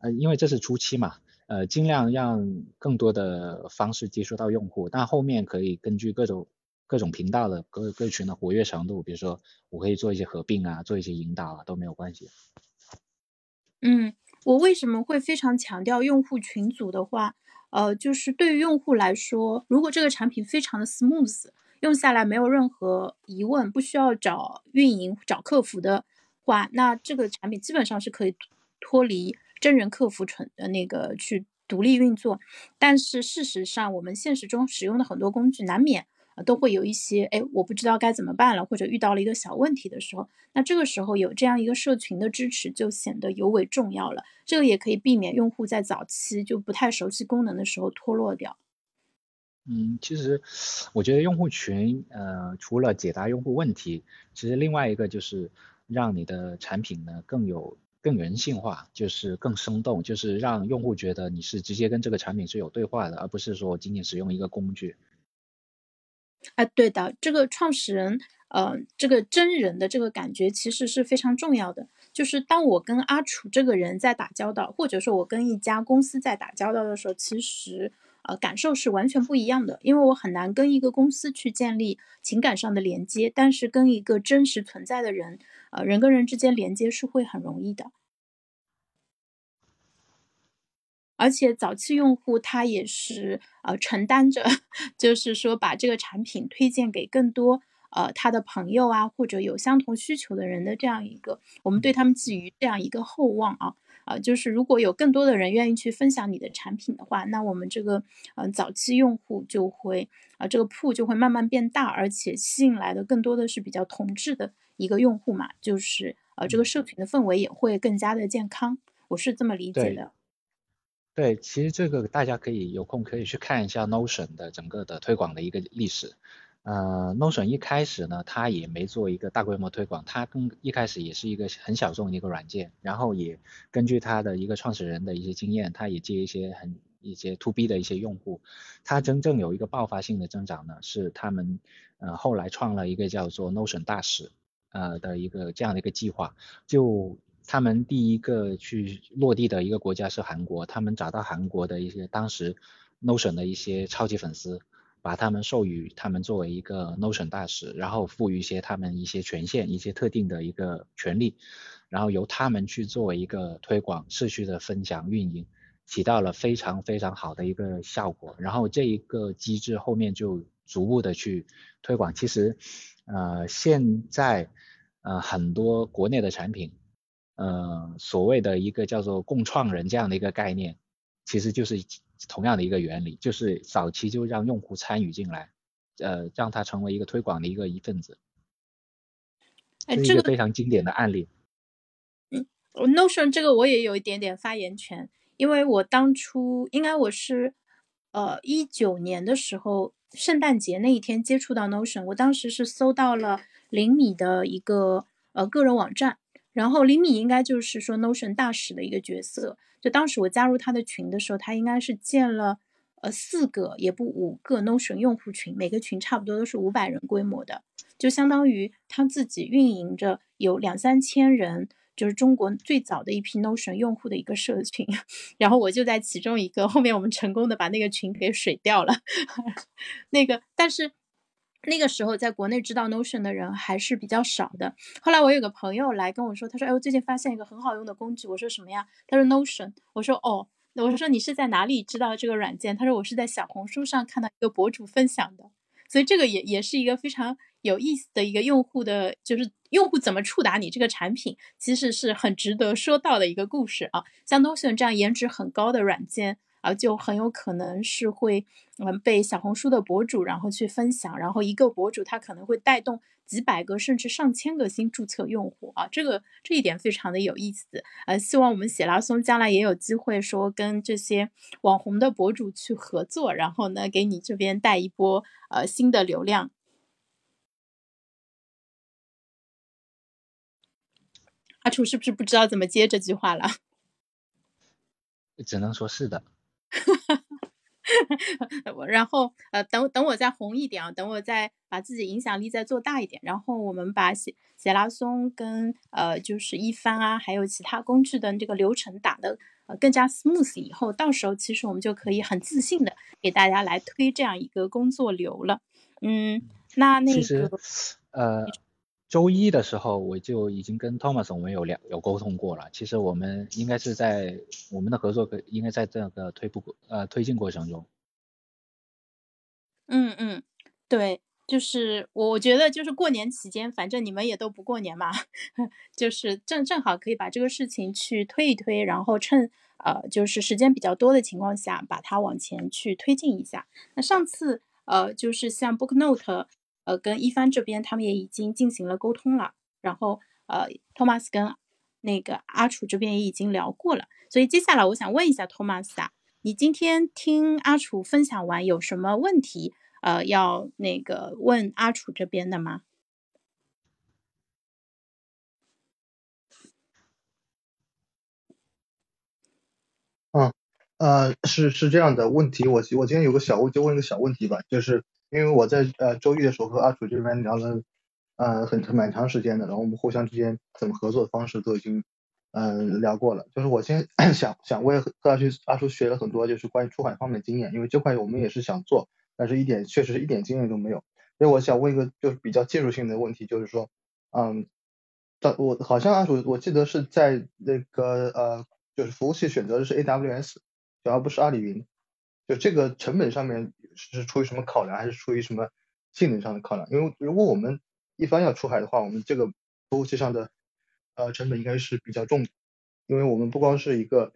呃，因为这是初期嘛。呃，尽量让更多的方式接触到用户，但后面可以根据各种各种频道的各各群的活跃程度，比如说我可以做一些合并啊，做一些引导啊，都没有关系。嗯，我为什么会非常强调用户群组的话？呃，就是对于用户来说，如果这个产品非常的 smooth，用下来没有任何疑问，不需要找运营、找客服的话，那这个产品基本上是可以脱离。真人客服纯的那个去独立运作，但是事实上，我们现实中使用的很多工具，难免都会有一些，哎，我不知道该怎么办了，或者遇到了一个小问题的时候，那这个时候有这样一个社群的支持，就显得尤为重要了。这个也可以避免用户在早期就不太熟悉功能的时候脱落掉。嗯，其实我觉得用户群，呃，除了解答用户问题，其实另外一个就是让你的产品呢更有。更人性化，就是更生动，就是让用户觉得你是直接跟这个产品是有对话的，而不是说仅仅使用一个工具。哎，对的，这个创始人，呃，这个真人的这个感觉其实是非常重要的。就是当我跟阿楚这个人在打交道，或者说我跟一家公司在打交道的时候，其实呃感受是完全不一样的。因为我很难跟一个公司去建立情感上的连接，但是跟一个真实存在的人。呃，人跟人之间连接是会很容易的，而且早期用户他也是呃承担着，就是说把这个产品推荐给更多呃他的朋友啊，或者有相同需求的人的这样一个，我们对他们寄予这样一个厚望啊啊，就是如果有更多的人愿意去分享你的产品的话，那我们这个呃早期用户就会啊这个铺就会慢慢变大，而且吸引来的更多的是比较同质的。一个用户嘛，就是呃，这个社群的氛围也会更加的健康，我是这么理解的。对，其实这个大家可以有空可以去看一下 Notion 的整个的推广的一个历史。呃，Notion 一开始呢，它也没做一个大规模推广，它更一开始也是一个很小众的一个软件，然后也根据它的一个创始人的一些经验，它也接一些很一些 To B 的一些用户，它真正有一个爆发性的增长呢，是他们呃后来创了一个叫做 Notion 大使。呃的一个这样的一个计划，就他们第一个去落地的一个国家是韩国，他们找到韩国的一些当时 Notion 的一些超级粉丝，把他们授予他们作为一个 Notion 大使，然后赋予一些他们一些权限，一些特定的一个权利，然后由他们去作为一个推广、持续的分享、运营，起到了非常非常好的一个效果。然后这一个机制后面就逐步的去推广，其实。呃，现在呃很多国内的产品，呃所谓的一个叫做共创人这样的一个概念，其实就是同样的一个原理，就是早期就让用户参与进来，呃让他成为一个推广的一个一份子，是一个非常经典的案例。嗯，Notion 这个我也有一点点发言权。因为我当初应该我是呃一九年的时候，圣诞节那一天接触到 Notion，我当时是搜到了林米的一个呃个人网站，然后李米应该就是说 Notion 大使的一个角色，就当时我加入他的群的时候，他应该是建了。呃，四个也不五个 Notion 用户群，每个群差不多都是五百人规模的，就相当于他自己运营着有两三千人，就是中国最早的一批 Notion 用户的一个社群。然后我就在其中一个，后面我们成功的把那个群给水掉了。那个，但是那个时候在国内知道 Notion 的人还是比较少的。后来我有个朋友来跟我说，他说：“哎，我最近发现一个很好用的工具。”我说：“什么呀？”他说：“Notion。”我说：“哦。”我说你是在哪里知道这个软件？他说我是在小红书上看到一个博主分享的，所以这个也也是一个非常有意思的一个用户的，就是用户怎么触达你这个产品，其实是很值得说到的一个故事啊。像 Notion 这样颜值很高的软件。啊，就很有可能是会，嗯，被小红书的博主然后去分享，然后一个博主他可能会带动几百个甚至上千个新注册用户啊，这个这一点非常的有意思。呃，希望我们写拉松将来也有机会说跟这些网红的博主去合作，然后呢给你这边带一波呃新的流量。阿楚是不是不知道怎么接这句话了？只能说是的。然后呃，等等我再红一点啊，等我再把自己影响力再做大一点，然后我们把写写拉松跟呃就是一帆啊，还有其他工具的这个流程打的呃更加 smooth 以后，到时候其实我们就可以很自信的给大家来推这样一个工作流了。嗯，那那个呃。周一的时候，我就已经跟 Thomas 我们有聊有沟通过了。其实我们应该是在我们的合作，应该在这个推步呃推进过程中。嗯嗯，对，就是我觉得就是过年期间，反正你们也都不过年嘛，就是正正好可以把这个事情去推一推，然后趁呃就是时间比较多的情况下，把它往前去推进一下。那上次呃就是像 Book Note。呃，跟一帆这边他们也已经进行了沟通了，然后呃，托马斯跟那个阿楚这边也已经聊过了，所以接下来我想问一下托马斯啊，你今天听阿楚分享完有什么问题呃要那个问阿楚这边的吗？嗯，呃，是是这样的问题，我我今天有个小问，就问一个小问题吧，就是。因为我在呃周一的时候和阿楚这边聊了呃很蛮长时间的，然后我们互相之间怎么合作的方式都已经嗯聊过了。就是我先想 想，我也和阿楚阿楚学了很多就是关于出海方面的经验，因为这块我们也是想做，但是一点确实是一点经验都没有。所以我想问一个就是比较技术性的问题，就是说嗯，但我好像阿楚我记得是在那个呃就是服务器选择的是 AWS，而不是阿里云。就这个成本上面是出于什么考量，还是出于什么性能上的考量？因为如果我们一般要出海的话，我们这个服务器上的呃成本应该是比较重的，因为我们不光是一个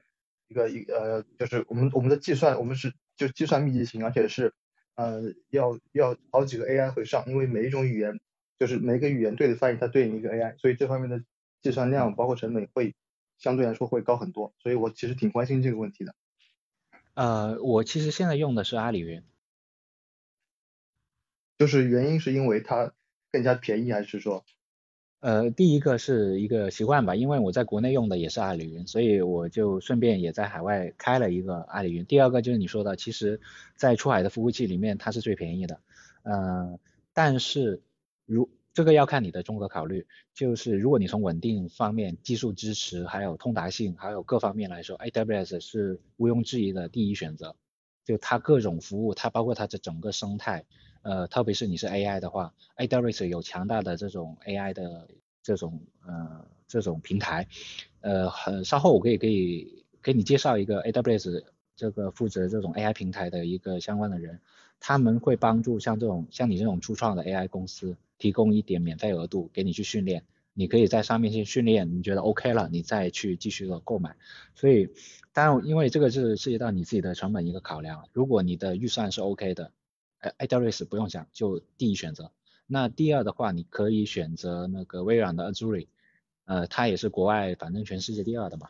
一个一呃，就是我们我们的计算，我们是就计算密集型，而且是呃要要好几个 AI 会上，因为每一种语言就是每个语言对的翻译它对应一个 AI，所以这方面的计算量包括成本会相对来说会高很多，所以我其实挺关心这个问题的。呃，我其实现在用的是阿里云，就是原因是因为它更加便宜，还是说？呃，第一个是一个习惯吧，因为我在国内用的也是阿里云，所以我就顺便也在海外开了一个阿里云。第二个就是你说的，其实，在出海的服务器里面，它是最便宜的，嗯，但是如这个要看你的综合考虑，就是如果你从稳定方面、技术支持、还有通达性、还有各方面来说，AWS 是毋庸置疑的第一选择。就它各种服务，它包括它的整个生态，呃，特别是你是 AI 的话，AWS 有强大的这种 AI 的这种呃这种平台，呃，很稍后我可以可以给你介绍一个 AWS 这个负责这种 AI 平台的一个相关的人，他们会帮助像这种像你这种初创的 AI 公司。提供一点免费额度给你去训练，你可以在上面去训练，你觉得 OK 了，你再去继续的购买。所以，当然，因为这个是涉及到你自己的成本一个考量。如果你的预算是 OK 的，哎，AWS 不用讲，就第一选择。那第二的话，你可以选择那个微软的 Azure，呃，它也是国外反正全世界第二的嘛。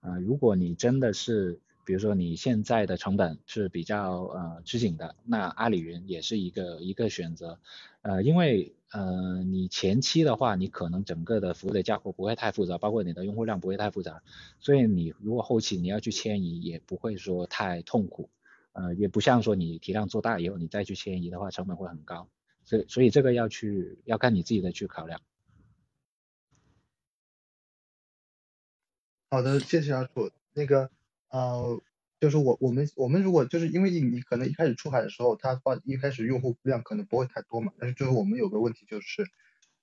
呃，如果你真的是比如说你现在的成本是比较呃吃紧的，那阿里云也是一个一个选择，呃，因为呃你前期的话，你可能整个的服务的架构不会太复杂，包括你的用户量不会太复杂，所以你如果后期你要去迁移，也不会说太痛苦，呃，也不像说你体量做大以后你再去迁移的话，成本会很高，所以所以这个要去要看你自己的去考量。好的，谢谢阿楚。那个，呃，就是我我们我们如果就是因为你可能一开始出海的时候，它发一开始用户量可能不会太多嘛，但是就是我们有个问题就是，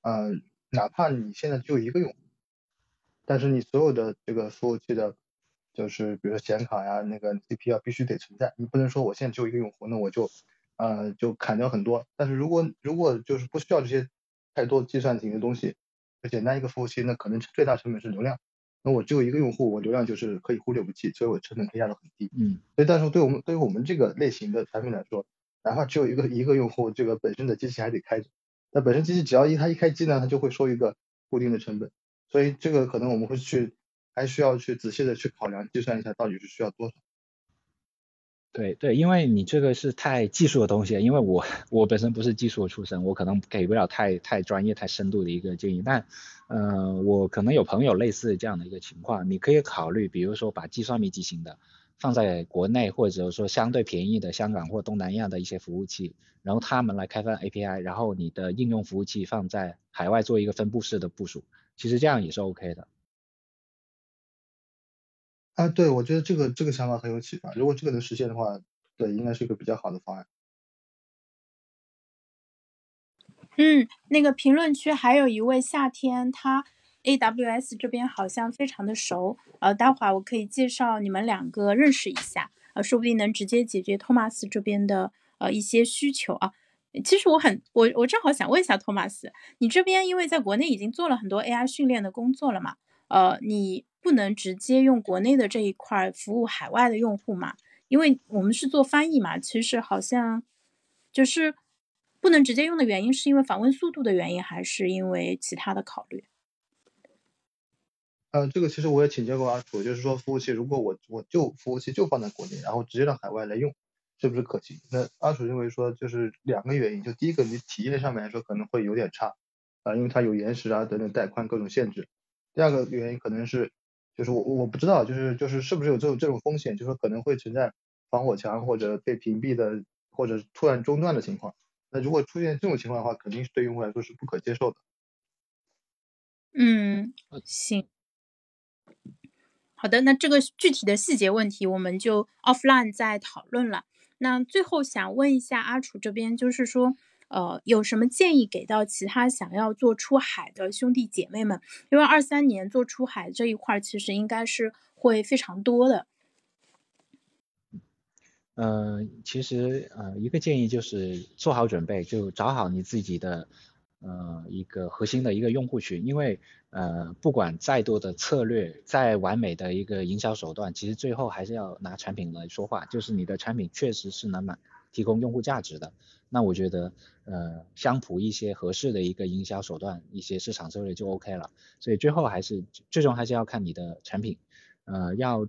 呃，哪怕你现在就一个用户，但是你所有的这个服务器的，就是比如说显卡呀、那个 CPU 必须得存在，你不能说我现在就一个用户，那我就呃就砍掉很多。但是如果如果就是不需要这些太多计算型的东西，就简单一个服务器，那可能最大成本是流量。那我只有一个用户，我流量就是可以忽略不计，所以我成本可以压得很低。嗯，所以但是对我们对于我们这个类型的产品来说，哪怕只有一个一个用户，这个本身的机器还得开着，那本身机器只要一它一开机呢，它就会收一个固定的成本，所以这个可能我们会去还需要去仔细的去考量计算一下到底是需要多少。对对，因为你这个是太技术的东西，因为我我本身不是技术出身，我可能给不了太太专业、太深度的一个建议。但，呃，我可能有朋友类似这样的一个情况，你可以考虑，比如说把计算密集型的放在国内，或者说相对便宜的香港或东南亚的一些服务器，然后他们来开发 API，然后你的应用服务器放在海外做一个分布式的部署，其实这样也是 OK 的。啊，对，我觉得这个这个想法很有启发。如果这个能实现的话，对，应该是一个比较好的方案。嗯，那个评论区还有一位夏天，他 AWS 这边好像非常的熟，呃，待会儿我可以介绍你们两个认识一下，呃，说不定能直接解决托马斯这边的呃一些需求啊。其实我很，我我正好想问一下托马斯，你这边因为在国内已经做了很多 AI 训练的工作了嘛，呃，你。不能直接用国内的这一块服务海外的用户嘛？因为我们是做翻译嘛，其实好像就是不能直接用的原因，是因为访问速度的原因，还是因为其他的考虑？呃，这个其实我也请教过阿楚，就是说服务器如果我我就服务器就放在国内，然后直接让海外来用，是不是可行？那阿楚认为说就是两个原因，就第一个你体验上面来说可能会有点差啊，因为它有延时啊等等带宽各种限制。第二个原因可能是。就是我我不知道，就是就是是不是有这种这种风险，就是可能会存在防火墙或者被屏蔽的或者突然中断的情况。那如果出现这种情况的话，肯定是对用户来说是不可接受的。嗯，行，好的，那这个具体的细节问题我们就 offline 再讨论了。那最后想问一下阿楚这边，就是说。呃，有什么建议给到其他想要做出海的兄弟姐妹们？因为二三年做出海这一块，其实应该是会非常多的。呃，其实呃，一个建议就是做好准备，就找好你自己的呃一个核心的一个用户群，因为呃，不管再多的策略，再完美的一个营销手段，其实最后还是要拿产品来说话，就是你的产品确实是能满提供用户价值的。那我觉得，呃，相普一些合适的一个营销手段，一些市场策略就 OK 了。所以最后还是最终还是要看你的产品，呃，要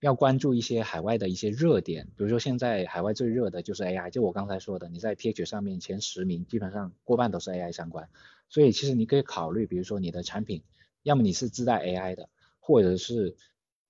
要关注一些海外的一些热点，比如说现在海外最热的就是 AI，就我刚才说的，你在 PH 上面前十名基本上过半都是 AI 相关。所以其实你可以考虑，比如说你的产品，要么你是自带 AI 的，或者是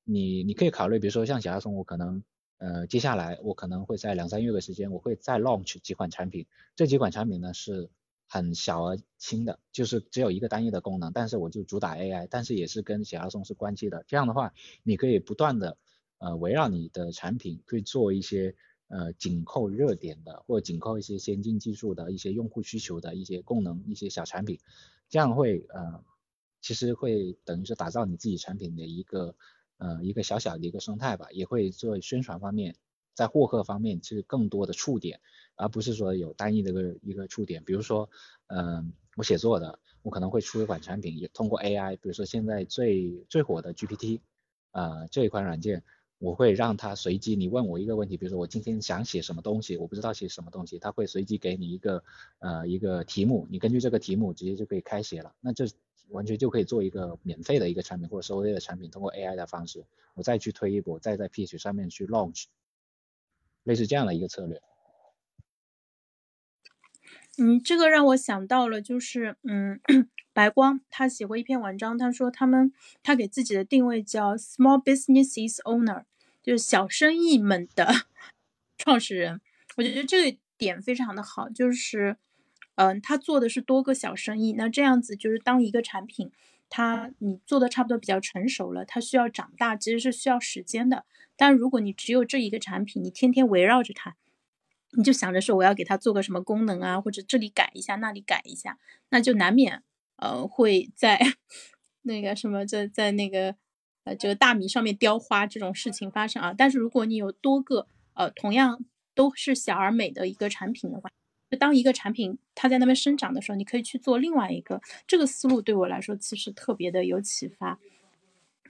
你你可以考虑，比如说像小亚松，我可能。呃，接下来我可能会在两三月的时间，我会再 launch 几款产品。这几款产品呢是很小而轻的，就是只有一个单一的功能，但是我就主打 AI，但是也是跟小亚松是关系的。这样的话，你可以不断的呃围绕你的产品去做一些呃紧扣热点的，或紧扣一些先进技术的一些用户需求的一些功能一些小产品，这样会呃其实会等于是打造你自己产品的一个。呃，一个小小的一个生态吧，也会做宣传方面，在获客方面其实更多的触点，而不是说有单一的一个一个触点。比如说，嗯，我写作的，我可能会出一款产品，也通过 AI，比如说现在最最火的 GPT，呃，这一款软件，我会让它随机，你问我一个问题，比如说我今天想写什么东西，我不知道写什么东西，它会随机给你一个呃一个题目，你根据这个题目直接就可以开写了。那这完全就可以做一个免费的一个产品或者收费的产品，通过 AI 的方式，我再去推一波，再在 Pitch 上面去 launch，类似这样的一个策略。嗯，这个让我想到了，就是嗯，白光他写过一篇文章，他说他们他给自己的定位叫 Small Businesses Owner，就是小生意们的创始人。我觉得这个点非常的好，就是。嗯，他做的是多个小生意，那这样子就是当一个产品，它你做的差不多比较成熟了，它需要长大，其实是需要时间的。但如果你只有这一个产品，你天天围绕着它，你就想着说我要给它做个什么功能啊，或者这里改一下，那里改一下，那就难免呃会在那个什么在在那个呃这个大米上面雕花这种事情发生啊。但是如果你有多个呃同样都是小而美的一个产品的话，就当一个产品它在那边生长的时候，你可以去做另外一个。这个思路对我来说其实特别的有启发。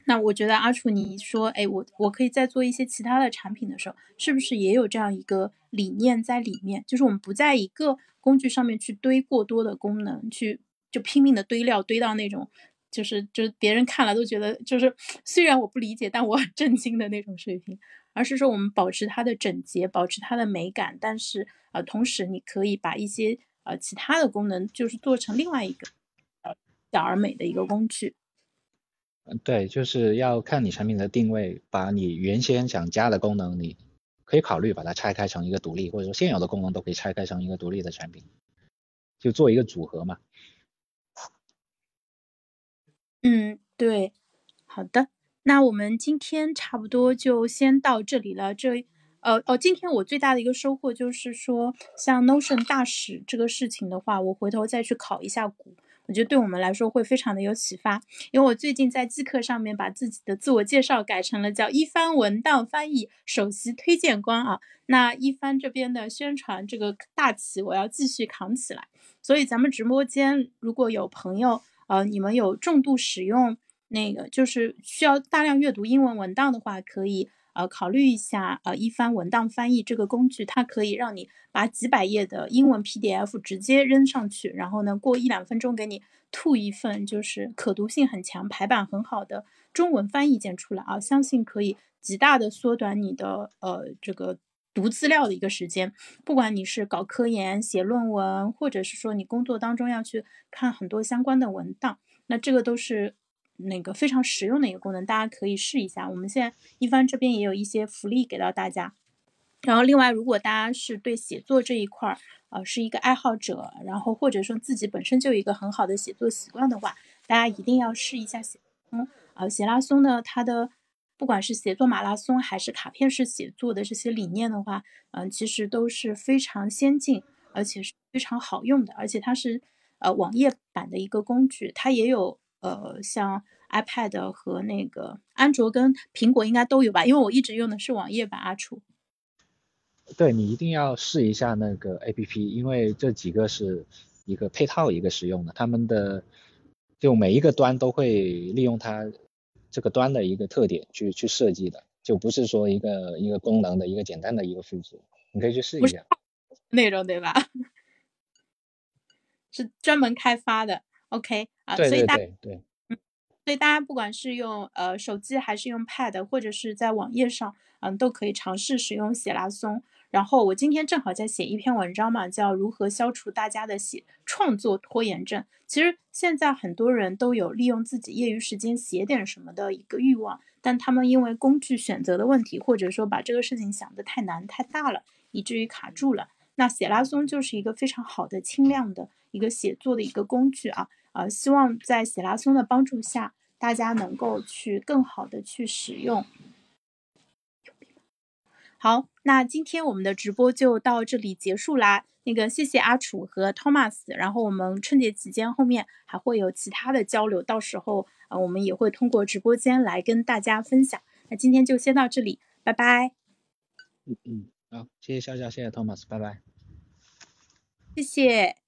那我觉得阿楚，你说，哎，我我可以再做一些其他的产品的时候，是不是也有这样一个理念在里面？就是我们不在一个工具上面去堆过多的功能，去就拼命的堆料，堆到那种就是就是别人看了都觉得就是 虽然我不理解，但我很震惊的那种水平。而是说我们保持它的整洁，保持它的美感，但是呃，同时你可以把一些呃其他的功能，就是做成另外一个呃小而美的一个工具。嗯，对，就是要看你产品的定位，把你原先想加的功能，你可以考虑把它拆开成一个独立，或者说现有的功能都可以拆开成一个独立的产品，就做一个组合嘛。嗯，对，好的。那我们今天差不多就先到这里了。这，呃，哦，今天我最大的一个收获就是说，像 Notion 大使这个事情的话，我回头再去考一下股，我觉得对我们来说会非常的有启发。因为我最近在机课上面把自己的自我介绍改成了叫一帆文档翻译首席推荐官啊。那一帆这边的宣传这个大旗，我要继续扛起来。所以咱们直播间如果有朋友，呃，你们有重度使用。那个就是需要大量阅读英文文档的话，可以呃考虑一下呃一番文档翻译这个工具，它可以让你把几百页的英文 PDF 直接扔上去，然后呢过一两分钟给你吐一份就是可读性很强、排版很好的中文翻译件出来啊，相信可以极大的缩短你的呃这个读资料的一个时间。不管你是搞科研、写论文，或者是说你工作当中要去看很多相关的文档，那这个都是。那个非常实用的一个功能，大家可以试一下。我们现在一帆这边也有一些福利给到大家。然后另外，如果大家是对写作这一块儿，呃，是一个爱好者，然后或者说自己本身就有一个很好的写作习惯的话，大家一定要试一下写。嗯，呃，写拉松呢，它的不管是写作马拉松还是卡片式写作的这些理念的话，嗯，其实都是非常先进，而且是非常好用的。而且它是呃网页版的一个工具，它也有。呃，像 iPad 和那个安卓跟苹果应该都有吧？因为我一直用的是网页版阿楚。对你一定要试一下那个 APP，因为这几个是一个配套一个使用的，他们的就每一个端都会利用它这个端的一个特点去去设计的，就不是说一个一个功能的一个简单的一个复制，你可以去试一下。内容对吧？是专门开发的。OK 啊，所以大对，嗯，所以大家不管是用呃手机还是用 Pad，或者是在网页上，嗯，都可以尝试使用写拉松。然后我今天正好在写一篇文章嘛，叫如何消除大家的写创作拖延症。其实现在很多人都有利用自己业余时间写点什么的一个欲望，但他们因为工具选择的问题，或者说把这个事情想得太难太大了，以至于卡住了。那写拉松就是一个非常好的轻量的一个写作的一个工具啊。呃，希望在喜拉松的帮助下，大家能够去更好的去使用。好，那今天我们的直播就到这里结束啦。那个，谢谢阿楚和 Thomas。然后我们春节期间后面还会有其他的交流，到时候呃，我们也会通过直播间来跟大家分享。那今天就先到这里，拜拜。嗯嗯，好，谢谢笑笑，谢谢 Thomas，拜拜。谢谢。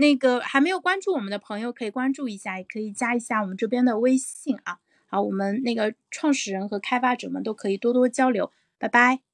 那个还没有关注我们的朋友可以关注一下，也可以加一下我们这边的微信啊。好，我们那个创始人和开发者们都可以多多交流。拜拜。